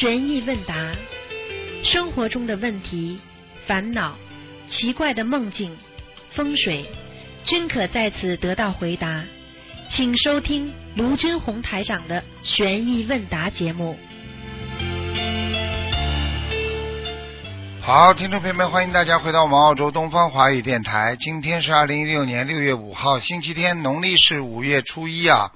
悬疑问答，生活中的问题、烦恼、奇怪的梦境、风水，均可在此得到回答。请收听卢军红台长的悬疑问答节目。好，听众朋友们，欢迎大家回到我们澳洲东方华语电台。今天是二零一六年六月五号，星期天，农历是五月初一啊。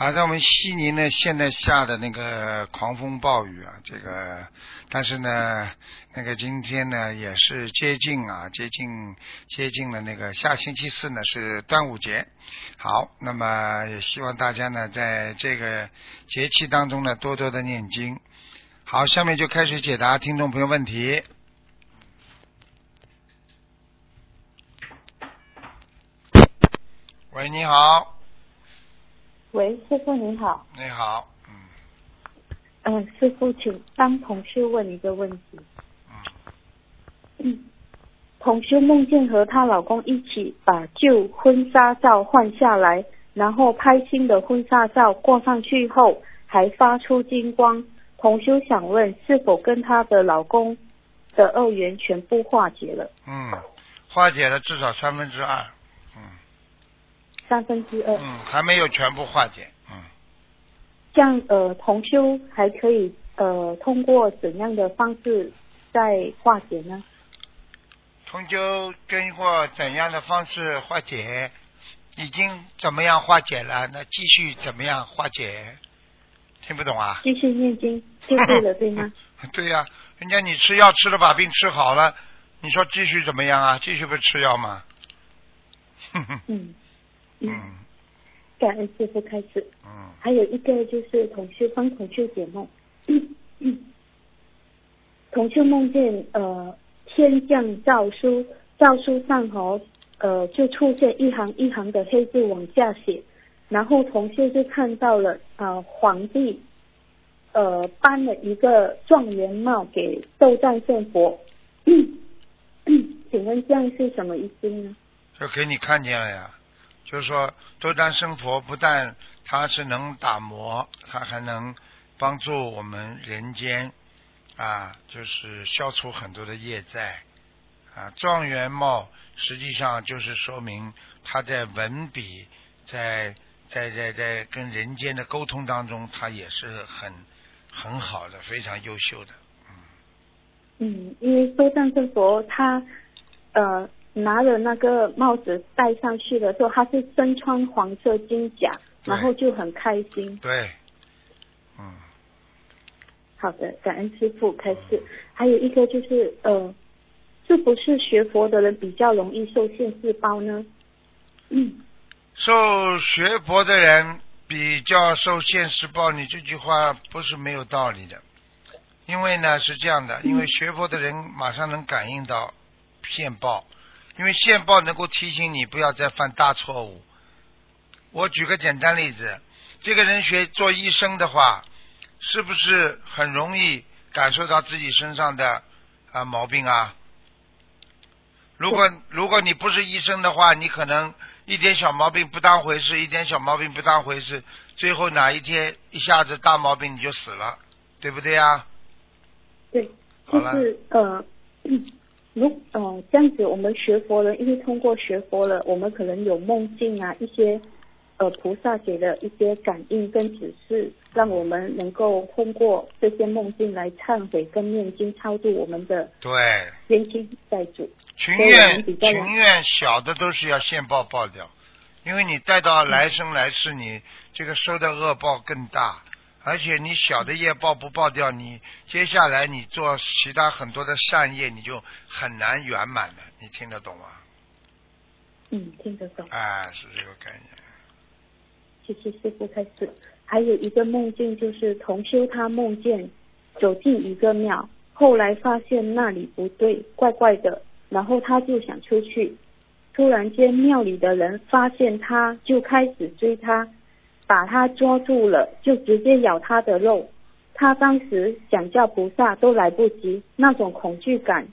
好，在我们悉尼呢，现在下的那个狂风暴雨啊，这个，但是呢，那个今天呢也是接近啊，接近接近了那个下星期四呢是端午节。好，那么也希望大家呢在这个节气当中呢多多的念经。好，下面就开始解答听众朋友问题。喂，你好，喂，师傅您好，你好，嗯嗯、师傅，请帮同修问一个问题。嗯，嗯，同修梦见和她老公一起把旧婚纱照换下来，然后拍新的婚纱照挂上去后，还发出金光。同修想问，是否跟她的老公的恶缘全部化解了？嗯，化解了至少三分之二，嗯三分之二。嗯，还没有全部化解，嗯，这样呃，同修还可以呃通过怎样的方式再化解呢？同修经过怎样的方式化解，已经怎么样化解了？那继续怎么样化解？听不懂啊？继续念经 就对了，对吗？对呀、人家你吃药吃了把病吃好了，你说继续怎么样啊？继续不是吃药吗？嗯嗯，嗯感恩师傅开始。嗯，还有一个就是同修帮同修解梦，同修梦见呃天降诏书，诏书上哦呃就出现一行一行的黑字往下写，然后同修就看到了呃皇帝呃颁了一个状元帽给斗战胜佛，请问这样是什么意思呢？就给你看见了呀。就是说，斗战胜佛不但他是能打磨，他还能帮助我们人间啊，就是消除很多的业债啊。状元帽实际上就是说明他在文笔，在在在在跟人间的沟通当中，他也是很很好的，非常优秀的。嗯，嗯因为斗战胜佛他呃拿了那个帽子戴上去的时候，他是身穿黄色金甲，然后就很开心。对，嗯，好的，感恩师傅开始。还有一个就是呃，是不是学佛的人比较容易受现世报呢？嗯 受学佛的人比较受现实报，你这句话不是没有道理的。因为呢是这样的，因为学佛的人马上能感应到现报，因为现报能够提醒你不要再犯大错误。我举个简单例子，这个人学做医生的话，是不是很容易感受到自己身上的啊毛病啊？如果如果你不是医生的话，你可能一点小毛病不当回事，一点小毛病不当回事，最后哪一天一下子大毛病你就死了，对不对啊？对，好了就是呃，嗯如呃这样子，我们学佛了，因为通过学佛了，我们可能有梦境啊，一些呃菩萨给的一些感应跟指示，让我们能够通过这些梦境来忏悔跟念经，超度我们的对，冤亲债主。群所以我愿们比较群愿小的都是要现报报掉，因为你带到来生来世，你这个收的恶报更大。而且你小的业报不报掉，你接下来你做其他很多的善业，你就很难圆满的。你听得懂吗？嗯，听得懂。哎，是这个概念。谢谢师傅开始。还有一个梦境就是同修他梦见走进一个庙，后来发现那里不对，怪怪的，然后他就想出去，突然间庙里的人发现他，就开始追他，把他抓住了，就直接咬他的肉。他当时想叫菩萨都来不及，那种恐惧感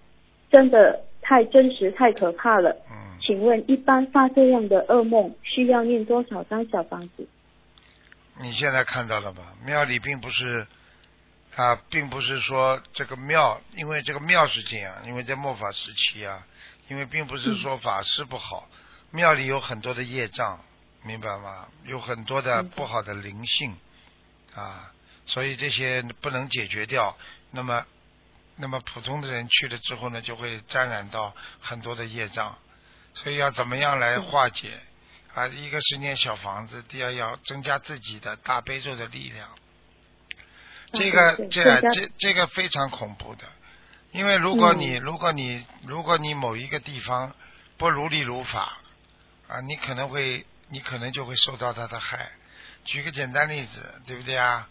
真的太真实、太可怕了。嗯，请问，一般发这样的噩梦需要念多少张小房子？你现在看到了吧？庙里并不是啊，并不是说这个庙，因为这个庙是这样，因为在末法时期啊，因为并不是说法师不好，庙里有很多的业障，明白吗？有很多的不好的灵性啊，所以这些不能解决掉，那么那么普通的人去了之后呢，就会沾染到很多的业障，所以要怎么样来化解？啊，一个是念小房子，第二要增加自己的大悲咒的力量。这个这这这个非常恐怖的，因为如果嗯你、如果你如果你某一个地方不如理如法啊，你可能会你可能就会受到他的害。举个简单例子，对不对啊？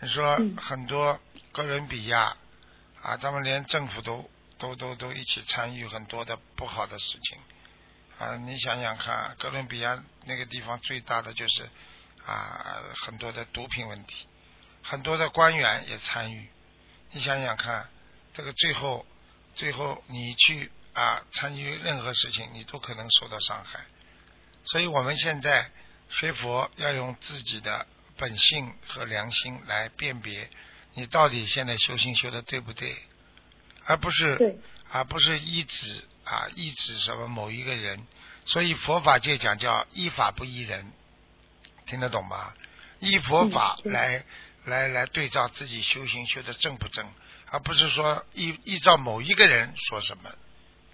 你说嗯很多哥伦比亚啊，他们连政府都都都都一起参与很多的不好的事情啊！你想想看，哥伦比亚那个地方最大的就是啊很多的毒品问题，很多的官员也参与。你想想看，这个最后最后你去啊参与任何事情，你都可能受到伤害。所以我们现在学佛要用自己的本性和良心来辨别你到底现在修行修的对不对，而不是，而不是依止啊依止什么某一个人。所以佛法界讲叫依法不依人，听得懂吗？依佛法来、来来对照自己修行修的正不正，而不是说依依照某一个人说什么，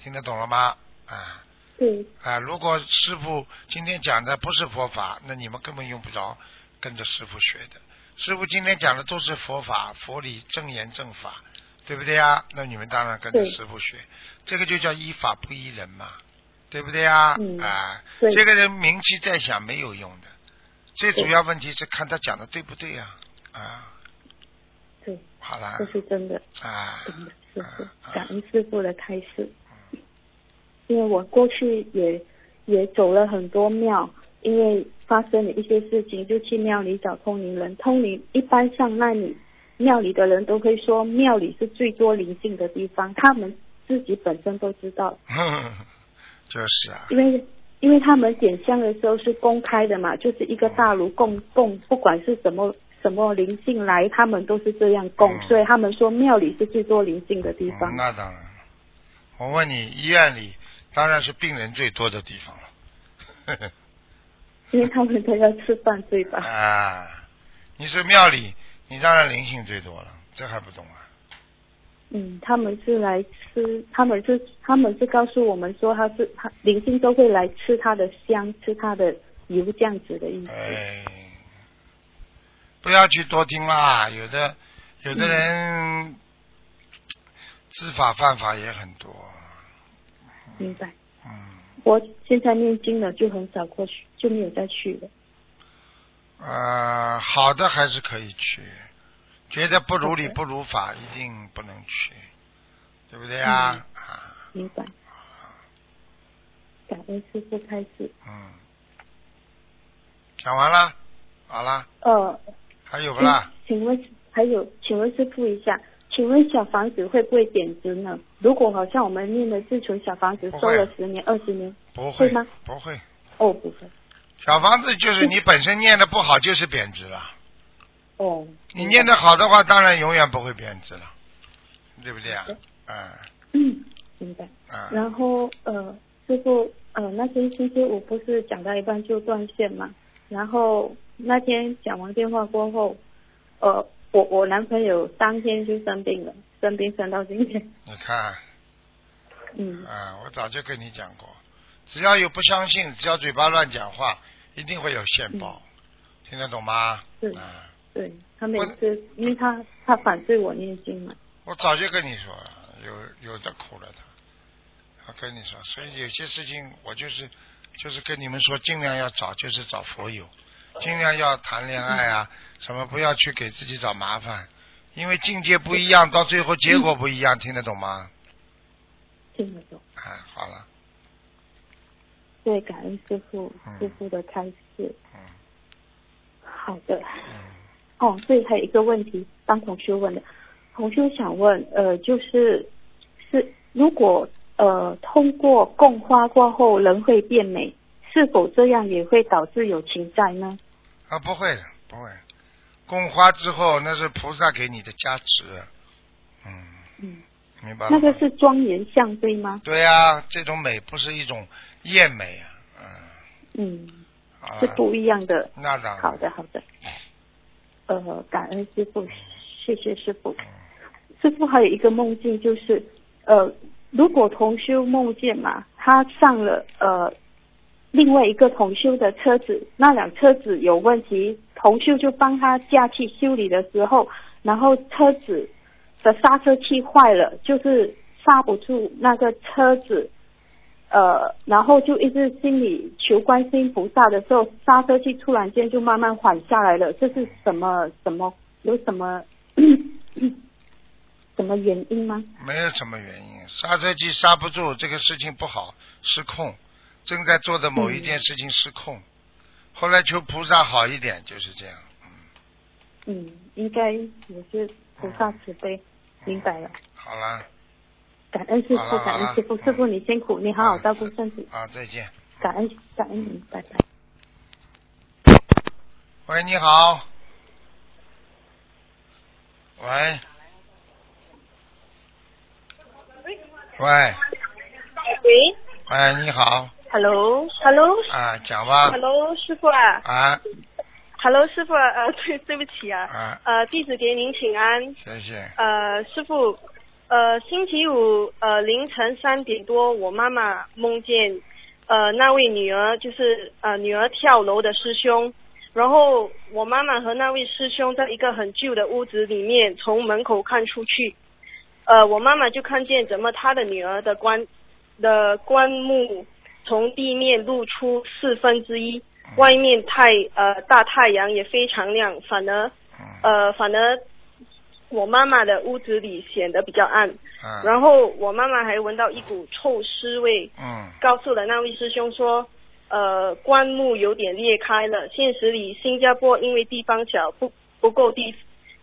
听得懂了吗？啊。对，啊，如果师傅今天讲的不是佛法，那你们根本用不着跟着师傅学的。师傅今天讲的都是佛法、佛理、正言正法，对不对啊？那你们当然跟着师傅学，这个就叫依法不依人嘛，对不对呀？嗯啊，这个人名气再响没有用的，最主要问题是看他讲的对不对啊？啊，对，好了这，是真的。啊，真的师傅啊，啊感恩师傅的开示。因为我过去也也走了很多庙，因为发生了一些事情，就去庙里找通灵人。通灵一般上那里庙里的人都会说，庙里是最多灵性的地方，他们自己本身都知道，就是啊，因为因为他们点香的时候是公开的嘛，就是一个大炉供供，不管是什么什么灵性来，他们都是这样供，嗯所以他们说庙里是最多灵性的地方嗯。那当然，我问你，医院里当然是病人最多的地方了。因为他们都要吃饭，对吧？啊，你是庙里，你当然灵性最多了，这还不懂啊？嗯，他们是来吃，他们是他们是告诉我们说，他是他灵性都会来吃他的香，吃他的油这样子的意思。哎，不要去多听啦，有的有的人知法犯法也很多，明白。嗯，我现在念经了，就很少过去，就没有再去了。呃，好的还是可以去，觉得不如理不如法，一定不能去，对不对啊？嗯啊，明白。感恩师傅开始。嗯，讲完了，好了，呃，还有不啦？请问还有，请问师傅一下，请问小房子会不会贬值呢？如果好像我们念的自存小房子收了十年、二十年，不会会吗不会，哦，不会，小房子就是你本身念的不好，就是贬值了。哦，你念的好的话，当然永远不会贬值了，对不对啊？嗯嗯，明白。嗯，然后呃，师傅呃，那天星期五不是讲到一半就断线嘛？然后那天讲完电话过后，呃，我我男朋友当天就生病了，生病生到今天。你看，嗯，啊，我早就跟你讲过，只要有不相信，只要嘴巴乱讲话，一定会有现报，听得懂吗？是啊，对他每次，因为他他反对我念经嘛。我早就跟你说了，有有的苦了他。我跟你说，所以有些事情我就是就是跟你们说，尽量要找就是找佛友，尽量要谈恋爱啊，什么不要去给自己找麻烦，因为境界不一样，到最后结果不一样，听得懂吗？听得懂。啊，好了，对，感恩师傅嗯师傅的开示。嗯好的。嗯，哦，对，还有一个问题，帮同学问的，同学想问，呃，就是是如果呃通过供花过后人会变美，是否这样也会导致有情债呢？啊，不会的，不会。供花之后，那是菩萨给你的加持，嗯，嗯，明白吗？那个是庄严相对吗？对呀、这种美不是一种艳美啊，嗯，嗯，是不一样的。那当然，好的，好的。呃，感恩师傅，谢谢师傅。师傅还有一个梦境，就是呃，如果同修梦见嘛，他上了呃另外一个同修的车子，那辆车子有问题，红秀就帮他驾去修理的时候，然后车子的刹车器坏了，就是刹不住那个车子。呃，然后就一直心里求观世音菩萨的时候，刹车器突然间就慢慢缓下来了，这是什么什么有什么 什么原因吗？没有什么原因，刹车机刹不住，这个事情不好，失控，正在做的某一件事情失控，后来求菩萨好一点，就是这样。嗯，应该也是菩萨慈悲，明白了。好了，感恩师傅，感恩师傅，师傅你辛苦，你好好照顾身体，啊，再见。感恩感恩您，拜拜。喂，你好。喂。喂，喂喂，你好，，Hello，Hello，Hello，啊，讲吧，师傅啊。啊，Hello，师傅，呃，对，对不起啊，啊，呃，弟子给您请安，谢谢，呃，师傅，呃，星期五呃凌晨三点多，我妈妈梦见呃那位女儿就是呃女儿跳楼的师兄，然后我妈妈和那位师兄在一个很旧的屋子里面从门口看出去，呃，我妈妈就看见怎么她的女儿的棺的棺木从地面露出四分之一，外面太呃大太阳也非常亮，反而嗯，呃反而我妈妈的屋子里显得比较暗，啊，然后我妈妈还闻到一股臭尸味，嗯，告诉了那位师兄说，呃，棺木有点裂开了。现实里，新加坡因为地方小，不不够地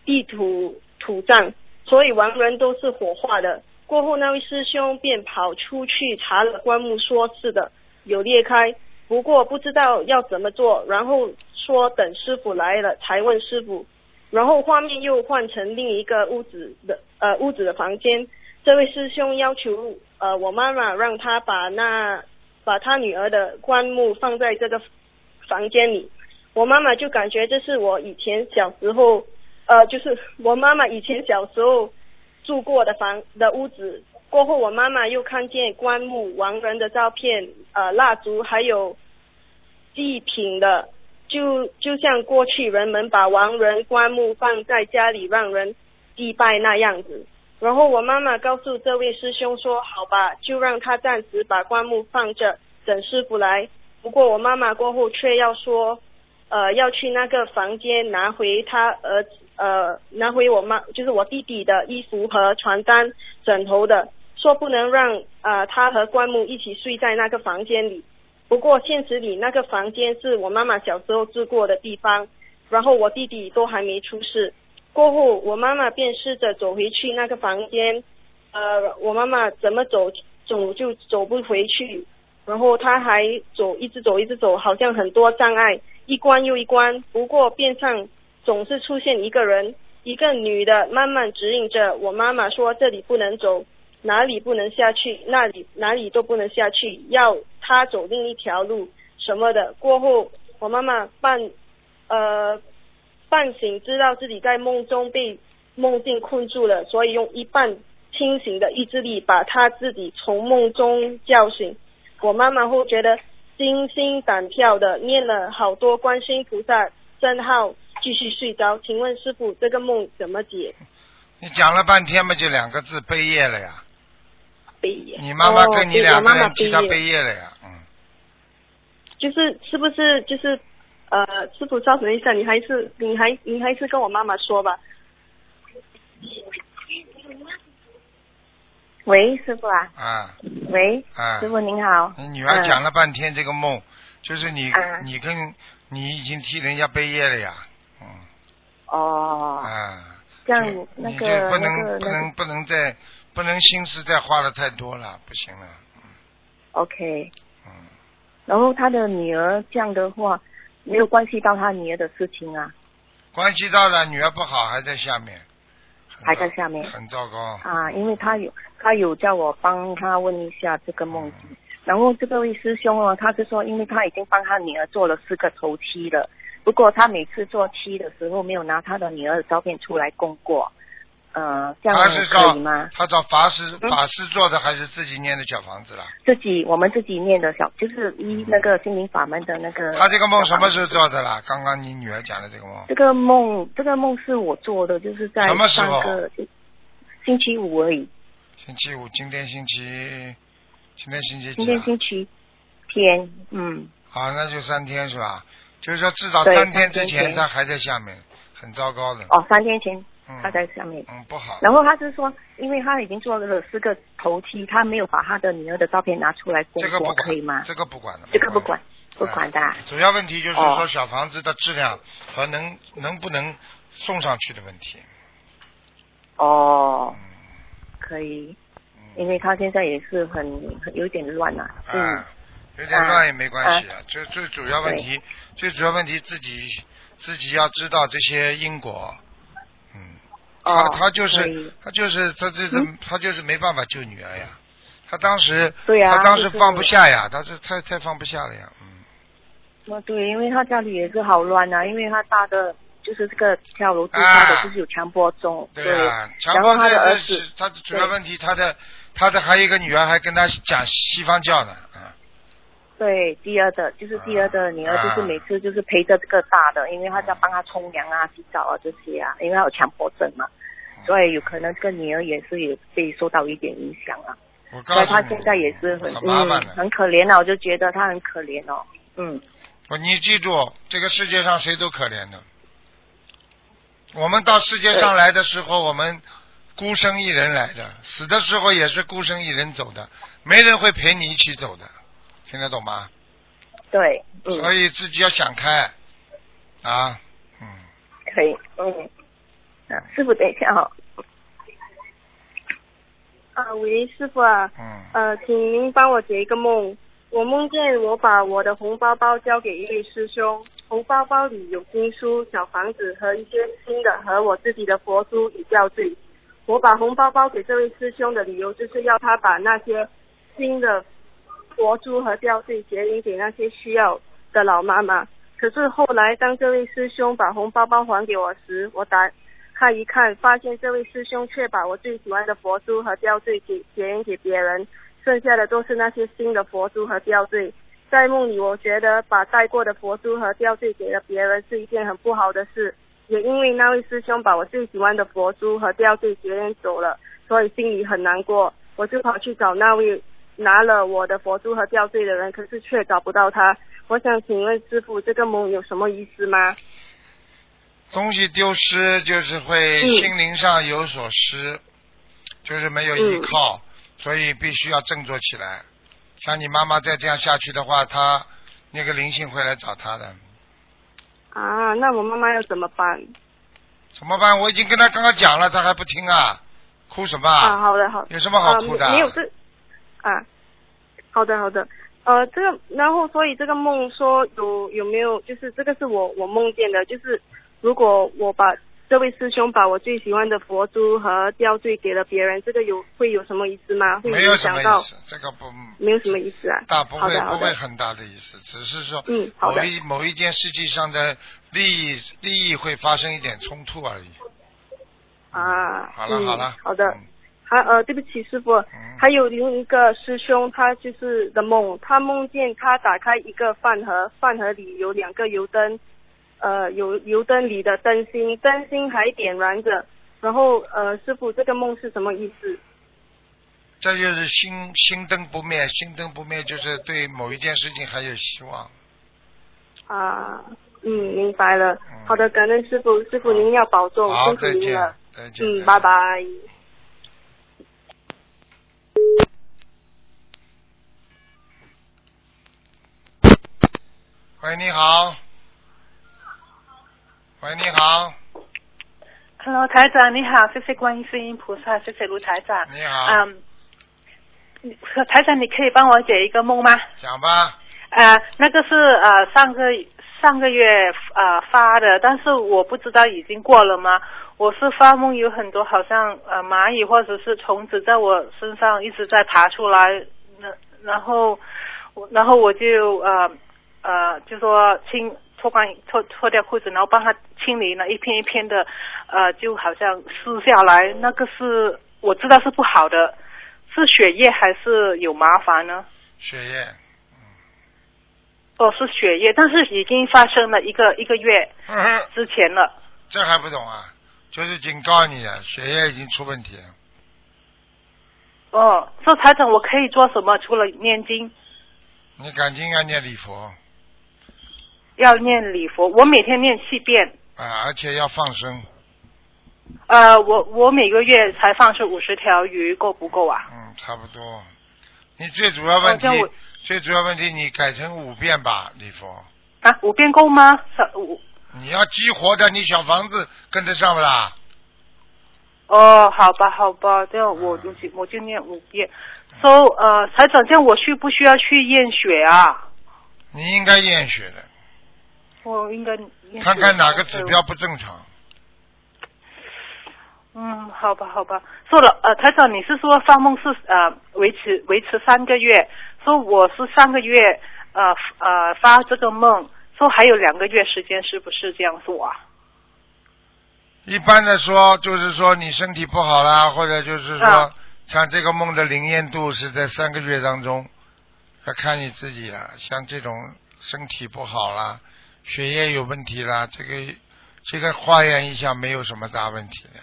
地土土葬，所以亡人都是火化的。过后，那位师兄便跑出去查了棺木，说是的，有裂开，不过不知道要怎么做，然后说等师傅来了才问师傅。然后画面又换成另一个屋子的呃屋子的房间，这位师兄要求呃我妈妈让他把那把他女儿的棺木放在这个房间里，我妈妈就感觉这是我以前小时候呃就是我妈妈以前小时候住过的房的屋子。过后我妈妈又看见棺木、亡人的照片、呃蜡烛还有祭品的就就像过去人们把亡人棺木放在家里让人祭拜那样子。然后我妈妈告诉这位师兄说：“好吧，就让他暂时把棺木放着，等师傅来。”不过我妈妈过后却要说，呃，要去那个房间拿回他儿子，呃，拿回我妈就是我弟弟的衣服和床单、枕头的，说不能让呃他和棺木一起睡在那个房间里。不过现实里那个房间是我妈妈小时候住过的地方，然后我弟弟都还没出世。过后我妈妈便试着走回去那个房间，呃，我妈妈怎么走走就走不回去，然后她还走一直走一直走，好像很多障碍，一关又一关。不过边上总是出现一个人，一个女的慢慢指引着我妈妈说这里不能走，哪里不能下去，那里哪里都不能下去，要她走另一条路什么的。过后我妈妈半呃半醒，知道自己在梦中被梦境困住了，所以用一半清醒的意志力把她自己从梦中叫醒。我妈妈会觉得惊心胆跳的，念了好多观世音菩萨真号，继续睡着。请问师傅，这个梦怎么解？你讲了半天嘛，就两个字悲业了呀。悲业。你妈妈跟你哦两个人替她悲业了呀，嗯，就是是不是就是呃，师傅稍等一下，你还是你还你还是跟我妈妈说吧。喂，师傅啊，啊喂，啊师，傅您好，你女儿讲了半天这个梦，就是你啊你跟你已经替人家背业了呀，嗯哦，啊，这样那个就不能那个不能不能再不能心思再花的太多了，不行了，，OK，嗯，然后他的女儿这样的话，没有关系到他女儿的事情啊，关系到了女儿不好，还在下面，还在下面很糟糕。啊，因为他有他有叫我帮他问一下这个梦境，然后这个位师兄哦，他是说，因为他已经帮他女儿做了四个头七了，不过他每次做七的时候没有拿他的女儿的照片出来供过，呃，这样可以吗？他找法师嗯法师做的，还是自己念的小房子啦？自己我们自己念的小，就是一那个心灵法门的那个。他这个梦什么时候？做的啦？刚刚你女儿讲的这个梦，这个梦，这个梦是我做的，就是在什么时候上个星期五而已，星期五，今天星期，今天星期今几啊？天星期天，嗯，好，那就三天是吧？就是说至少三天之前前他还在下面，很糟糕的。哦，三天前嗯，他在下面。嗯不好。然后他是说，因为他已经做了四个头七，他没有把他的女儿的照片拿出来供过，这个不管，可以吗？这个不管的。这个不管，不管的啊。主要问题就是哦说小房子的质量和能能不能送上去的问题。哦，嗯可以，嗯因为他现在也是很很有点乱呐、嗯啊，有点乱也没关系啊。最最主要问题，最主要问题自己自己要知道这些因果。嗯，他哦，他就是他就是他就是嗯他就是没办法救女儿呀。他当时对呀他当时放不下呀，他是太太放不下了呀。嗯，哦，对，因为他家里也是好乱啊，因为他大的就是这个跳楼自杀啊的，就是有强迫症，对呀，强然迫后他的儿症他的主要问题，他的他的还有一个女儿还跟他讲西方教呢，啊，对，第二的就是第二的女儿，就是每次就是陪着这个大的，因为他在帮他冲凉啊、洗澡啊这些啊，因为他有强迫症嘛，所以有可能这个女儿也是有被受到一点影响啊，我告诉你，所以他现在也是很嗯很麻烦的。很可怜啊，我就觉得他很可怜哦，嗯，我你记住，这个世界上谁都可怜的。我们到世界上来的时候，我们孤身一人来的，死的时候也是孤身一人走的，没人会陪你一起走的，听得懂吗？对，嗯，所以自己要想开。啊，嗯，可以，嗯，啊，师傅等一下哈、哦，啊，喂，师傅啊，嗯，呃，请您帮我解一个梦。我梦见我把我的红包包交给一位师兄，红包包里有经书、小房子和一些新的和我自己的佛珠与吊坠。我把红包包给这位师兄的理由就是要他把那些新的佛珠和吊坠结缘给那些需要的老妈妈。可是后来，当这位师兄把红包包还给我时，我打开一看，发现这位师兄却把我最喜欢的佛珠和吊坠给结缘给别人，剩下的都是那些新的佛珠和吊坠。在梦里，我觉得把带过的佛珠和吊坠给了别人是一件很不好的事，也因为那位师兄把我最喜欢的佛珠和吊坠结缘走了，所以心里很难过。我就跑去找那位拿了我的佛珠和吊坠的人，可是却找不到他。我想请问师傅，这个梦有什么意思吗？东西丢失就是会嗯心灵上有所失，就是没有依靠，所以必须要振作起来。像你妈妈再这样下去的话，她那个灵性会来找她的，啊，那我妈妈要怎么办？怎么办？我已经跟她刚刚讲了，她还不听啊，哭什么？啊，好的，好的。有什么好哭的？啊、没有这啊，好的好的，呃，这个然后所以这个梦说有有没有就是这个是我我梦见的，就是如果我把这位师兄把我最喜欢的佛珠和吊坠给了别人，这个有会有什么意思吗？会没有影响到什么意？思，这个不没有什么意思啊。大不会不会很大的意思，只是说嗯，好的。某一某一件事情上的利益利益会发生一点冲突而已。啊，嗯好了好了，好的。嗯还呃，对不起，师傅，嗯还有另一个师兄，他就是的梦，他梦见他打开一个饭盒，饭盒里有两个油灯，呃，有油灯里的灯芯，灯芯还点燃着。然后呃，师傅，这个梦是什么意思？这就是心心灯不灭，心灯不灭就是对某一件事情还有希望。啊，嗯，明白了。嗯好的，感恩师傅，师傅您要保重，好，辛苦再见您了。，再见。嗯，拜拜。喂，你好。喂，你好，Hello，台长你好，谢谢观世音菩萨，谢谢卢台长。你好，嗯，你台长，你可以帮我解一个梦吗？讲吧。呃，那个是呃上个上个月呃发的，但是我不知道已经过了吗？我是发梦有很多好像呃蚂蚁或者是虫子在我身上一直在爬出来，那然后我然后我就呃呃就说清脱光脱脱掉裤子，然后帮他清理了一片一片的呃就好像撕下来，那个是我知道是不好的，是血液还是有麻烦呢？血液，哦，是血液，但是已经发生了一个一个月嗯之前了。这还不懂啊？就是警告你啊，血液已经出问题了。哦，说台长，我可以做什么？除了念经，你赶紧要念礼佛要念礼佛，我每天念七遍。啊，而且要放生，呃，我我每个月才放生五十条鱼，够不够啊？嗯，差不多。你最主要问题，最主要问题，你改成五遍吧，礼佛。啊，五遍够吗？三五你要激活的，你小房子跟得上不啦？哦，好吧，好吧，这样我就我就念五遍。so 呃，财长，这样我需不需要去验血啊？你应该验血的，我应该看看哪个指标不正常。嗯，好吧，好吧。说了，呃，台长，你是说发梦是呃维持维持三个月？说我是三个月呃呃发这个梦，说还有两个月时间，是不是这样做啊？一般的说，就是说你身体不好啦，或者就是说，啊像这个梦的灵验度是在三个月当中，要看你自己了。像这种身体不好啦，血液有问题啦，这个这个化验一下没有什么大问题的。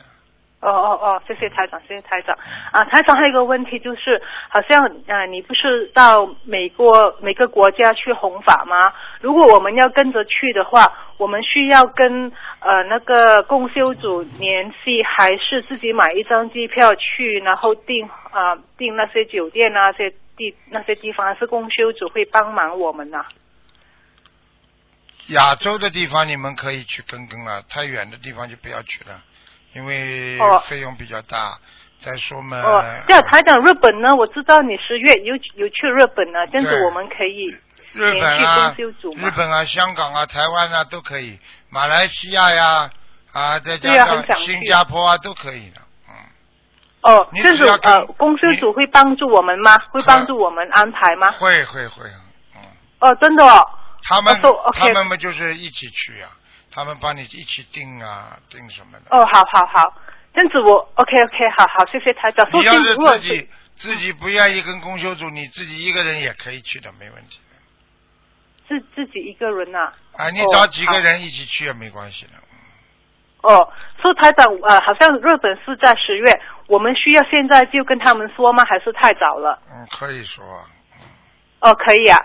哦哦哦，谢谢台长，谢谢台长。啊，台长还有一个问题就是，好像呃，你不是到美国每个国家去弘法吗？如果我们要跟着去的话，我们需要跟呃那个共修组联系，还是自己买一张机票去，然后订啊、订那些酒店啊那些地那些地方，还是共修组会帮忙我们呢、亚洲的地方你们可以去跟跟了，太远的地方就不要去了，因为哦费用比较大。再说嘛，哦，这样台长日本呢？我知道你十月有有去日本呢，这样子我们可以日本啊日本啊、香港啊、台湾啊都可以，马来西亚呀啊，再加上新加坡啊都可以的。嗯，哦，你这是呃，公司组会帮助我们吗？会帮助我们安排吗？会会会，嗯，哦，真的哦。他们、他们不就是一起去啊，他们帮你一起订啊订什么的。哦，好好好，这样子我 OK OK，好好，谢谢台长。你要是自己自己不愿意跟公修组，你自己一个人也可以去的，没问题。自自己一个人呐、啊，你哦找几个人一起去也没关系的。哦，说台长，呃，好像日本是在十月，我们需要现在就跟他们说吗？还是太早了？嗯，可以说。哦，可以啊，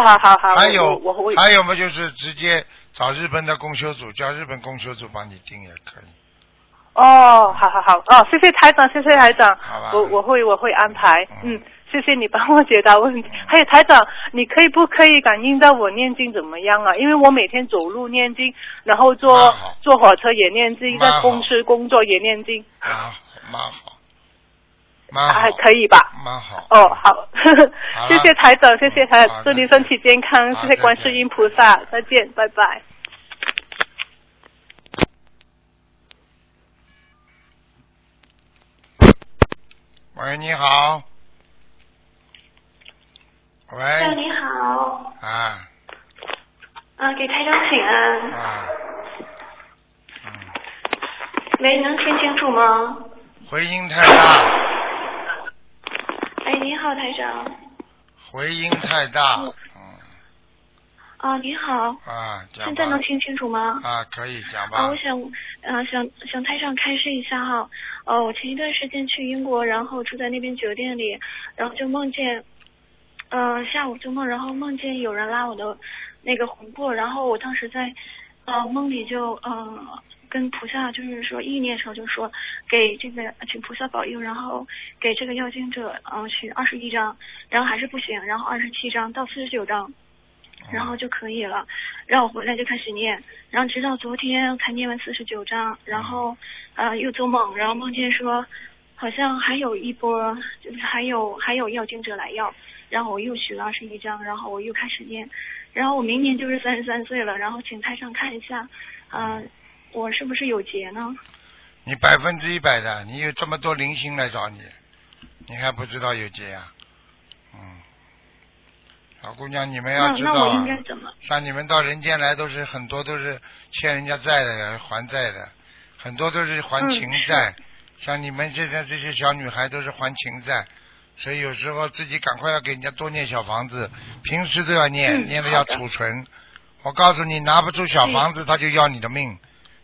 好好好好，还有我还有嘛，就是直接找日本的供修组，叫日本供修组帮你订也可以。哦，好好好，哦，谢谢台长，谢谢台长。好吧，我我会我会安排，嗯嗯，谢谢你帮我解答问题。还有台长，你可以不可以感应到我念经怎么样啊？因为我每天走路念经，然后坐坐火车也念经，在公司工作也念经，蛮好，蛮好，蛮好，还可以吧？蛮好。哦，好好，谢谢台长，谢谢台长，祝您身体健康，谢谢观世音菩萨，再见，拜拜。喂，你好。喂。哎，你好，啊啊，给台长请安。啊，嗯，喂，能听清楚吗？回音太大，哎，你好，台长。回音太大，嗯啊，你好，啊。现在能听清楚吗？啊，可以讲吧。啊，我想，呃，想想台长开示一下哈。呃，我前一段时间去英国，然后住在那边酒店里，然后就梦见，呃，下午做梦，然后梦见有人拉我的那个魂魄，然后我当时在，呃，梦里就，呃，跟菩萨就是说意念的时候就说给这个请菩萨保佑，然后给这个要经者，呃，取二十一张，然后还是不行，然后二十七张到四十九张。然后就可以了。然后我回来就开始念，然后直到昨天才念完四十九章，然后呃又做梦，然后梦见说好像还有一波，就是还有还有要经者来要，然后我又取了二十一章，然后我又开始念，然后我明年就是三十三岁了，然后请台上看一下，嗯、我是不是有劫呢？你百分之一百的，你有这么多灵性来找你，你还不知道有劫啊、嗯，小姑娘，你们要知道？像你们到人间来都是很多都是欠人家债的，还债的，很多都是还情嗯债。像你们现在这些小女孩都是还情债，所以有时候自己赶快要给人家多念小房子，平时都要念，嗯念了要储存。我告诉你，拿不出小房子，他就要你的命，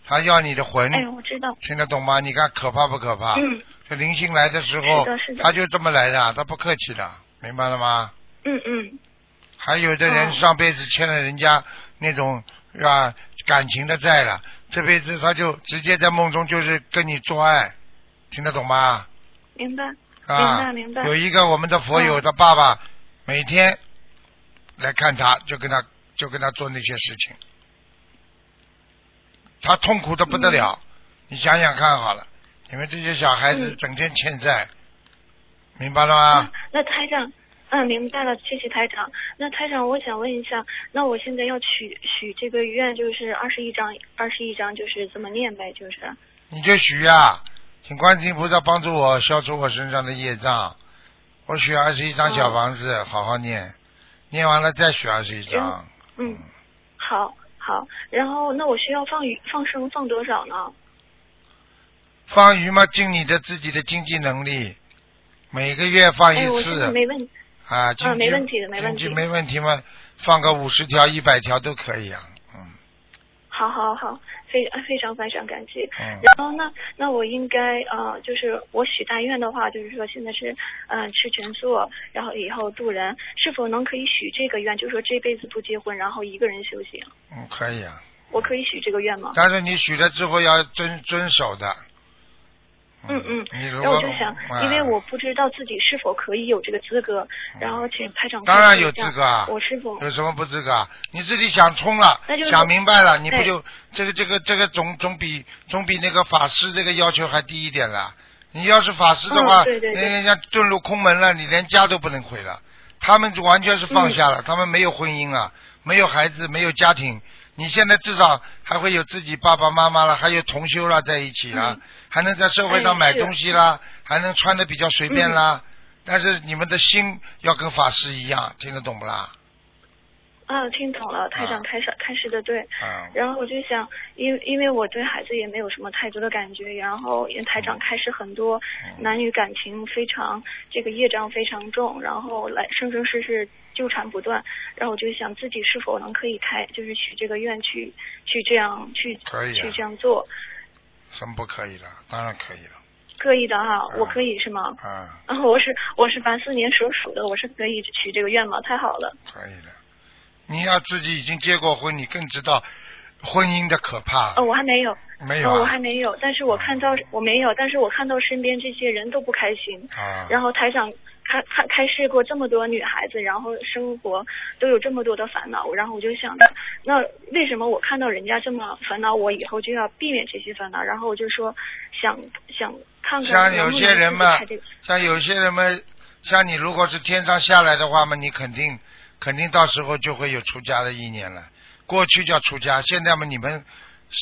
他要你的魂，哎，我知道。听得懂吗？你看可怕不可怕？嗯这灵性来的时候他就这么来的，他不客气的，明白了吗？嗯嗯还有的人哦上辈子欠了人家那种是吧感情的债了，这辈子他就直接在梦中就是跟你做爱，听得懂吗？明白。啊，明白明白有一个我们的佛友，嗯他爸爸每天来看他，就跟他就跟他做那些事情，他痛苦的不得了。你想想看好了，你们这些小孩子嗯整天欠债，明白了吗？那台长，嗯，明白了，谢谢台长。那台长，我想问一下，那我现在要许许这个愿，就是二十一章，二十一章就是这么念呗，就是。你就许呀、请观世音菩萨帮助我消除我身上的业障。我许二十一张小房子，好好念，念完了再许二十一张。嗯，好，好。然后，那我需要放鱼放生放多少呢？放鱼嘛，尽你的自己的经济能力，每个月放一次没问题，啊，经济没问题的没问题经济没问题嘛，放个五十条、一百条都可以啊。嗯好好好，非非常非常感激。嗯，然后那那我应该呃，就是我许大愿的话，就是说现在是嗯、呃吃全素，然后以后度人，是否能可以许这个愿？就是说这辈子不结婚，然后一个人修行，嗯，可以啊。我可以许这个愿吗？但是你许了之后要遵遵守的。嗯嗯，你如果然后我就想，啊因为我不知道自己是否可以有这个资格，然后请台长当然有资格啊我是否有什么不资格啊？你自己想通了那就是，想明白了，你不就这个这个这个总总比总比那个法师这个要求还低一点了？你要是法师的话，人家遁入空门了，你连家都不能回了。他们就完全是放下嗯了，他们没有婚姻啊，没有孩子，没有家庭。你现在至少还会有自己爸爸妈妈了，还有同修了在一起了，嗯还能在社会上买东西啦，还能穿的比较随便啦。但是你们的心要跟法师一样，听得懂不啦？啊，听懂了，台啊长开始开始的对。嗯，然后我就想，因为因为我对孩子也没有什么太多的感觉，然后因为台长开始很多嗯男女感情非常这个业障非常重，然后来生生世世纠缠不断，然后我就想自己是否能可以开，就是许这个愿去去这样去啊去这样做，什么不可以了？当然可以了。可以的哈，嗯我可以是吗？啊，然 后我是我是八四年属鼠的，我是可以许这个愿吗？太好了。可以的。你要自己已经结过婚，你更知道婚姻的可怕。哦，我还没有。没有啊还？没有，但是我看到我没有，但是我看到身边这些人都不开心。啊，然后台长开开开示过这么多女孩子，然后生活都有这么多的烦恼，然后我就想着，那为什么我看到人家这么烦恼，我以后就要避免这些烦恼？然后我就说想想看看像有些人嘛像有些人嘛，像你如果是天上下来的话嘛，你肯定肯定到时候就会有出家的意念了。过去叫出家，现在嘛你们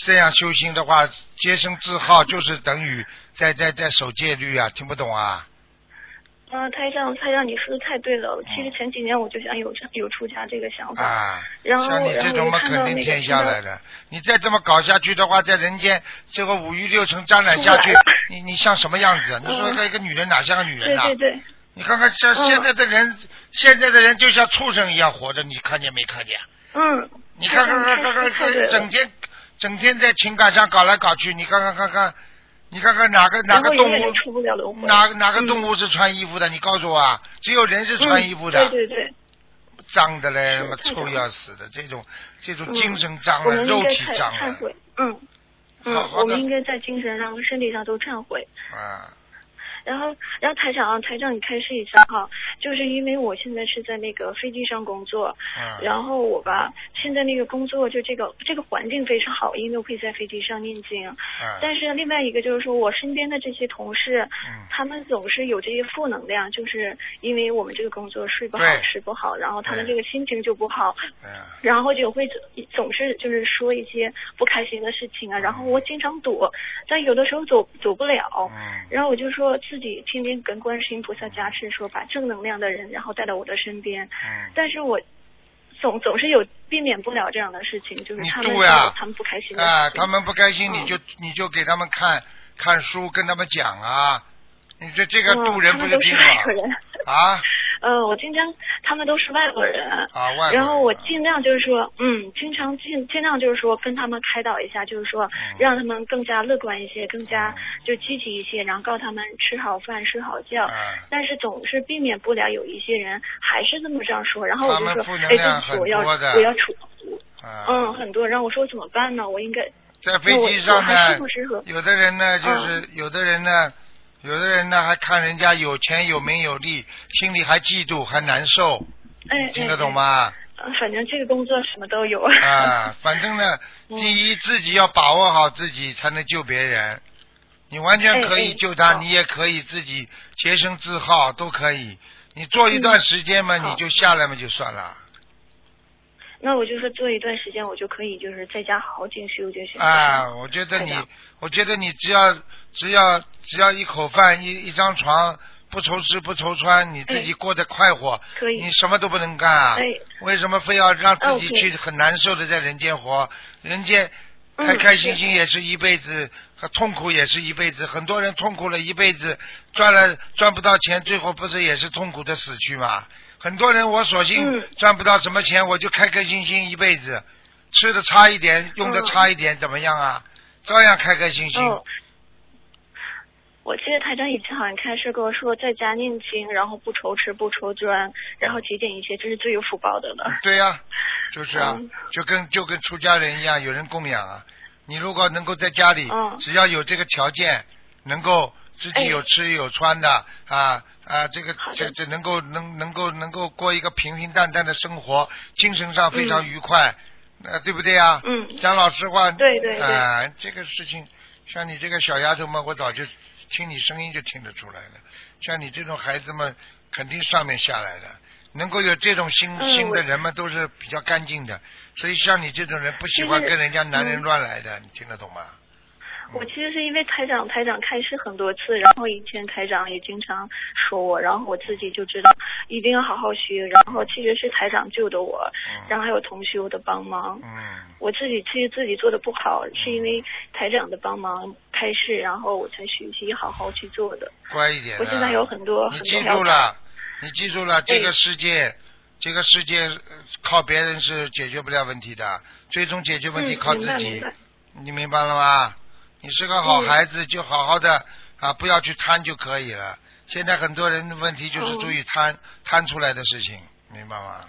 这样修心的话，接生字号就是等于在在在守戒律啊，听不懂啊？啊，台长，台长，你说的太对了。其实前几年我就想有有出家这个想法，啊，然后像你这种嘛，肯定天下来的。你再这么搞下去的话，在人间这个五欲六尘沾染下去，你你像什么样子啊？你说嗯一个女人哪像个女人呐、对对对，你看看像嗯现在的人，现在的人就像畜生一样活着，你看见没看见？嗯，你看看看看看看，整天整天在情感上搞来搞去，你看看看看，你看看哪个哪个动物然后永远就出不了轮回。哪哪个动嗯物是穿衣服的？你告诉我啊，只有人是穿衣服的。嗯对对对，脏的嘞，妈臭要死的，这种这种嗯精神脏了，肉体脏了，忏悔，嗯嗯好，好的我们应该在精神上和身体上都忏悔。啊，然后，然后台长啊，台长你开示一下哈，就是因为我现在是在那个飞机上工作，嗯，然后我吧，现在那个工作就这个这个环境非常好，因为我可以在飞机上念经。嗯但是另外一个就是说我身边的这些同事，嗯他们总是有这些负能量，就是因为我们这个工作睡不好、吃不好，然后他们这个心情就不好，对啊然后就会总总是就是说一些不开心的事情啊，然后我经常躲，但有的时候走走不了，嗯然后我就说自己天天跟观世音菩萨加持，说把正能量的人然后带到我的身边，嗯，但是我总总是有避免不了这样的事情，就是你他们他们不开心的啊，他们不开心，嗯你就你就给他们看看书，跟他们讲啊。你这这个嗯渡人不是病吗？人，啊呃，我经常他们都是外国人，啊，外国人然后我尽量就是说，嗯，经常尽尽量就是说跟他们开导一下，就是说嗯。让他们更加乐观一些，更加嗯。就积极一些，然后告诉他们吃好饭、睡好觉。嗯。但是总是避免不了有一些人还是这么这样说，然后我就说哎，对不起，我要我要处，啊，嗯，很多，然后我说怎么办呢？我应该在飞机上我不适合，有的人呢，就是有的人呢，有的人呢还看人家有钱有名有利，心里还嫉妒还难受，哎，听得哎懂吗？呃反正这个工作什么都有。啊，反正呢，嗯第一自己要把握好自己，才能救别人。你完全可以救他，好你也可以自己洁身自好，都可以。你做一段时间嘛，嗯你就下来嘛，就算了。那我就是做一段时间，我就可以就是在家好好进修就行。啊，我觉得你，我觉得你只要只要只要一口饭一一张床，不愁吃不愁穿，你自己过得快活，可以你什么都不能干啊。哎为什么非要让自己去很难受的在人间活？人间嗯开开心心也是一辈子，和痛苦也是一辈子。很多人痛苦了一辈子，赚了赚不到钱，最后不是也是痛苦的死去吗？很多人我索性嗯赚不到什么钱，我就开开心心一辈子，吃的差一点，用的嗯差一点，怎么样啊？照样开开心心。哦，我记得台长以前好像开始跟我说，在家念经，然后不愁吃不愁穿，然后节俭一些，这是最有福报的了。对呀、就是啊，嗯就跟就跟出家人一样，有人供养啊。你如果能够在家里，嗯只要有这个条件，能够自己哎有吃有穿的啊啊，这个这这能够能能够能够过一个平平淡淡的生活，精神上非常愉快，那、对不对啊？嗯讲老实话，对对对啊，这个事情，像你这个小丫头嘛，我早就听你声音就听得出来了。像你这种孩子们，肯定上面下来的，能够有这种心、嗯心的人们都是比较干净的，所以像你这种人不喜欢跟人家男人嗯乱来的，你听得懂吗？我其实是因为台长台长开示很多次，然后以前台长也经常说我，然后我自己就知道一定要好好学，然后其实是台长救的我，嗯然后还有同修的帮忙。嗯，我自己其实自己做的不好，是因为台长的帮忙开示，然后我才学习好好去做的。乖一点、啊。我现在有很多你记住了，你记住了，这个哎世界，这个世界呃靠别人是解决不了问题的，最终解决问题嗯靠自己。你明白了吗？你是个好嗯孩子，就好好的啊，不要去贪就可以了。现在很多人的问题就是哦注意贪、贪出来的事情，明白吗？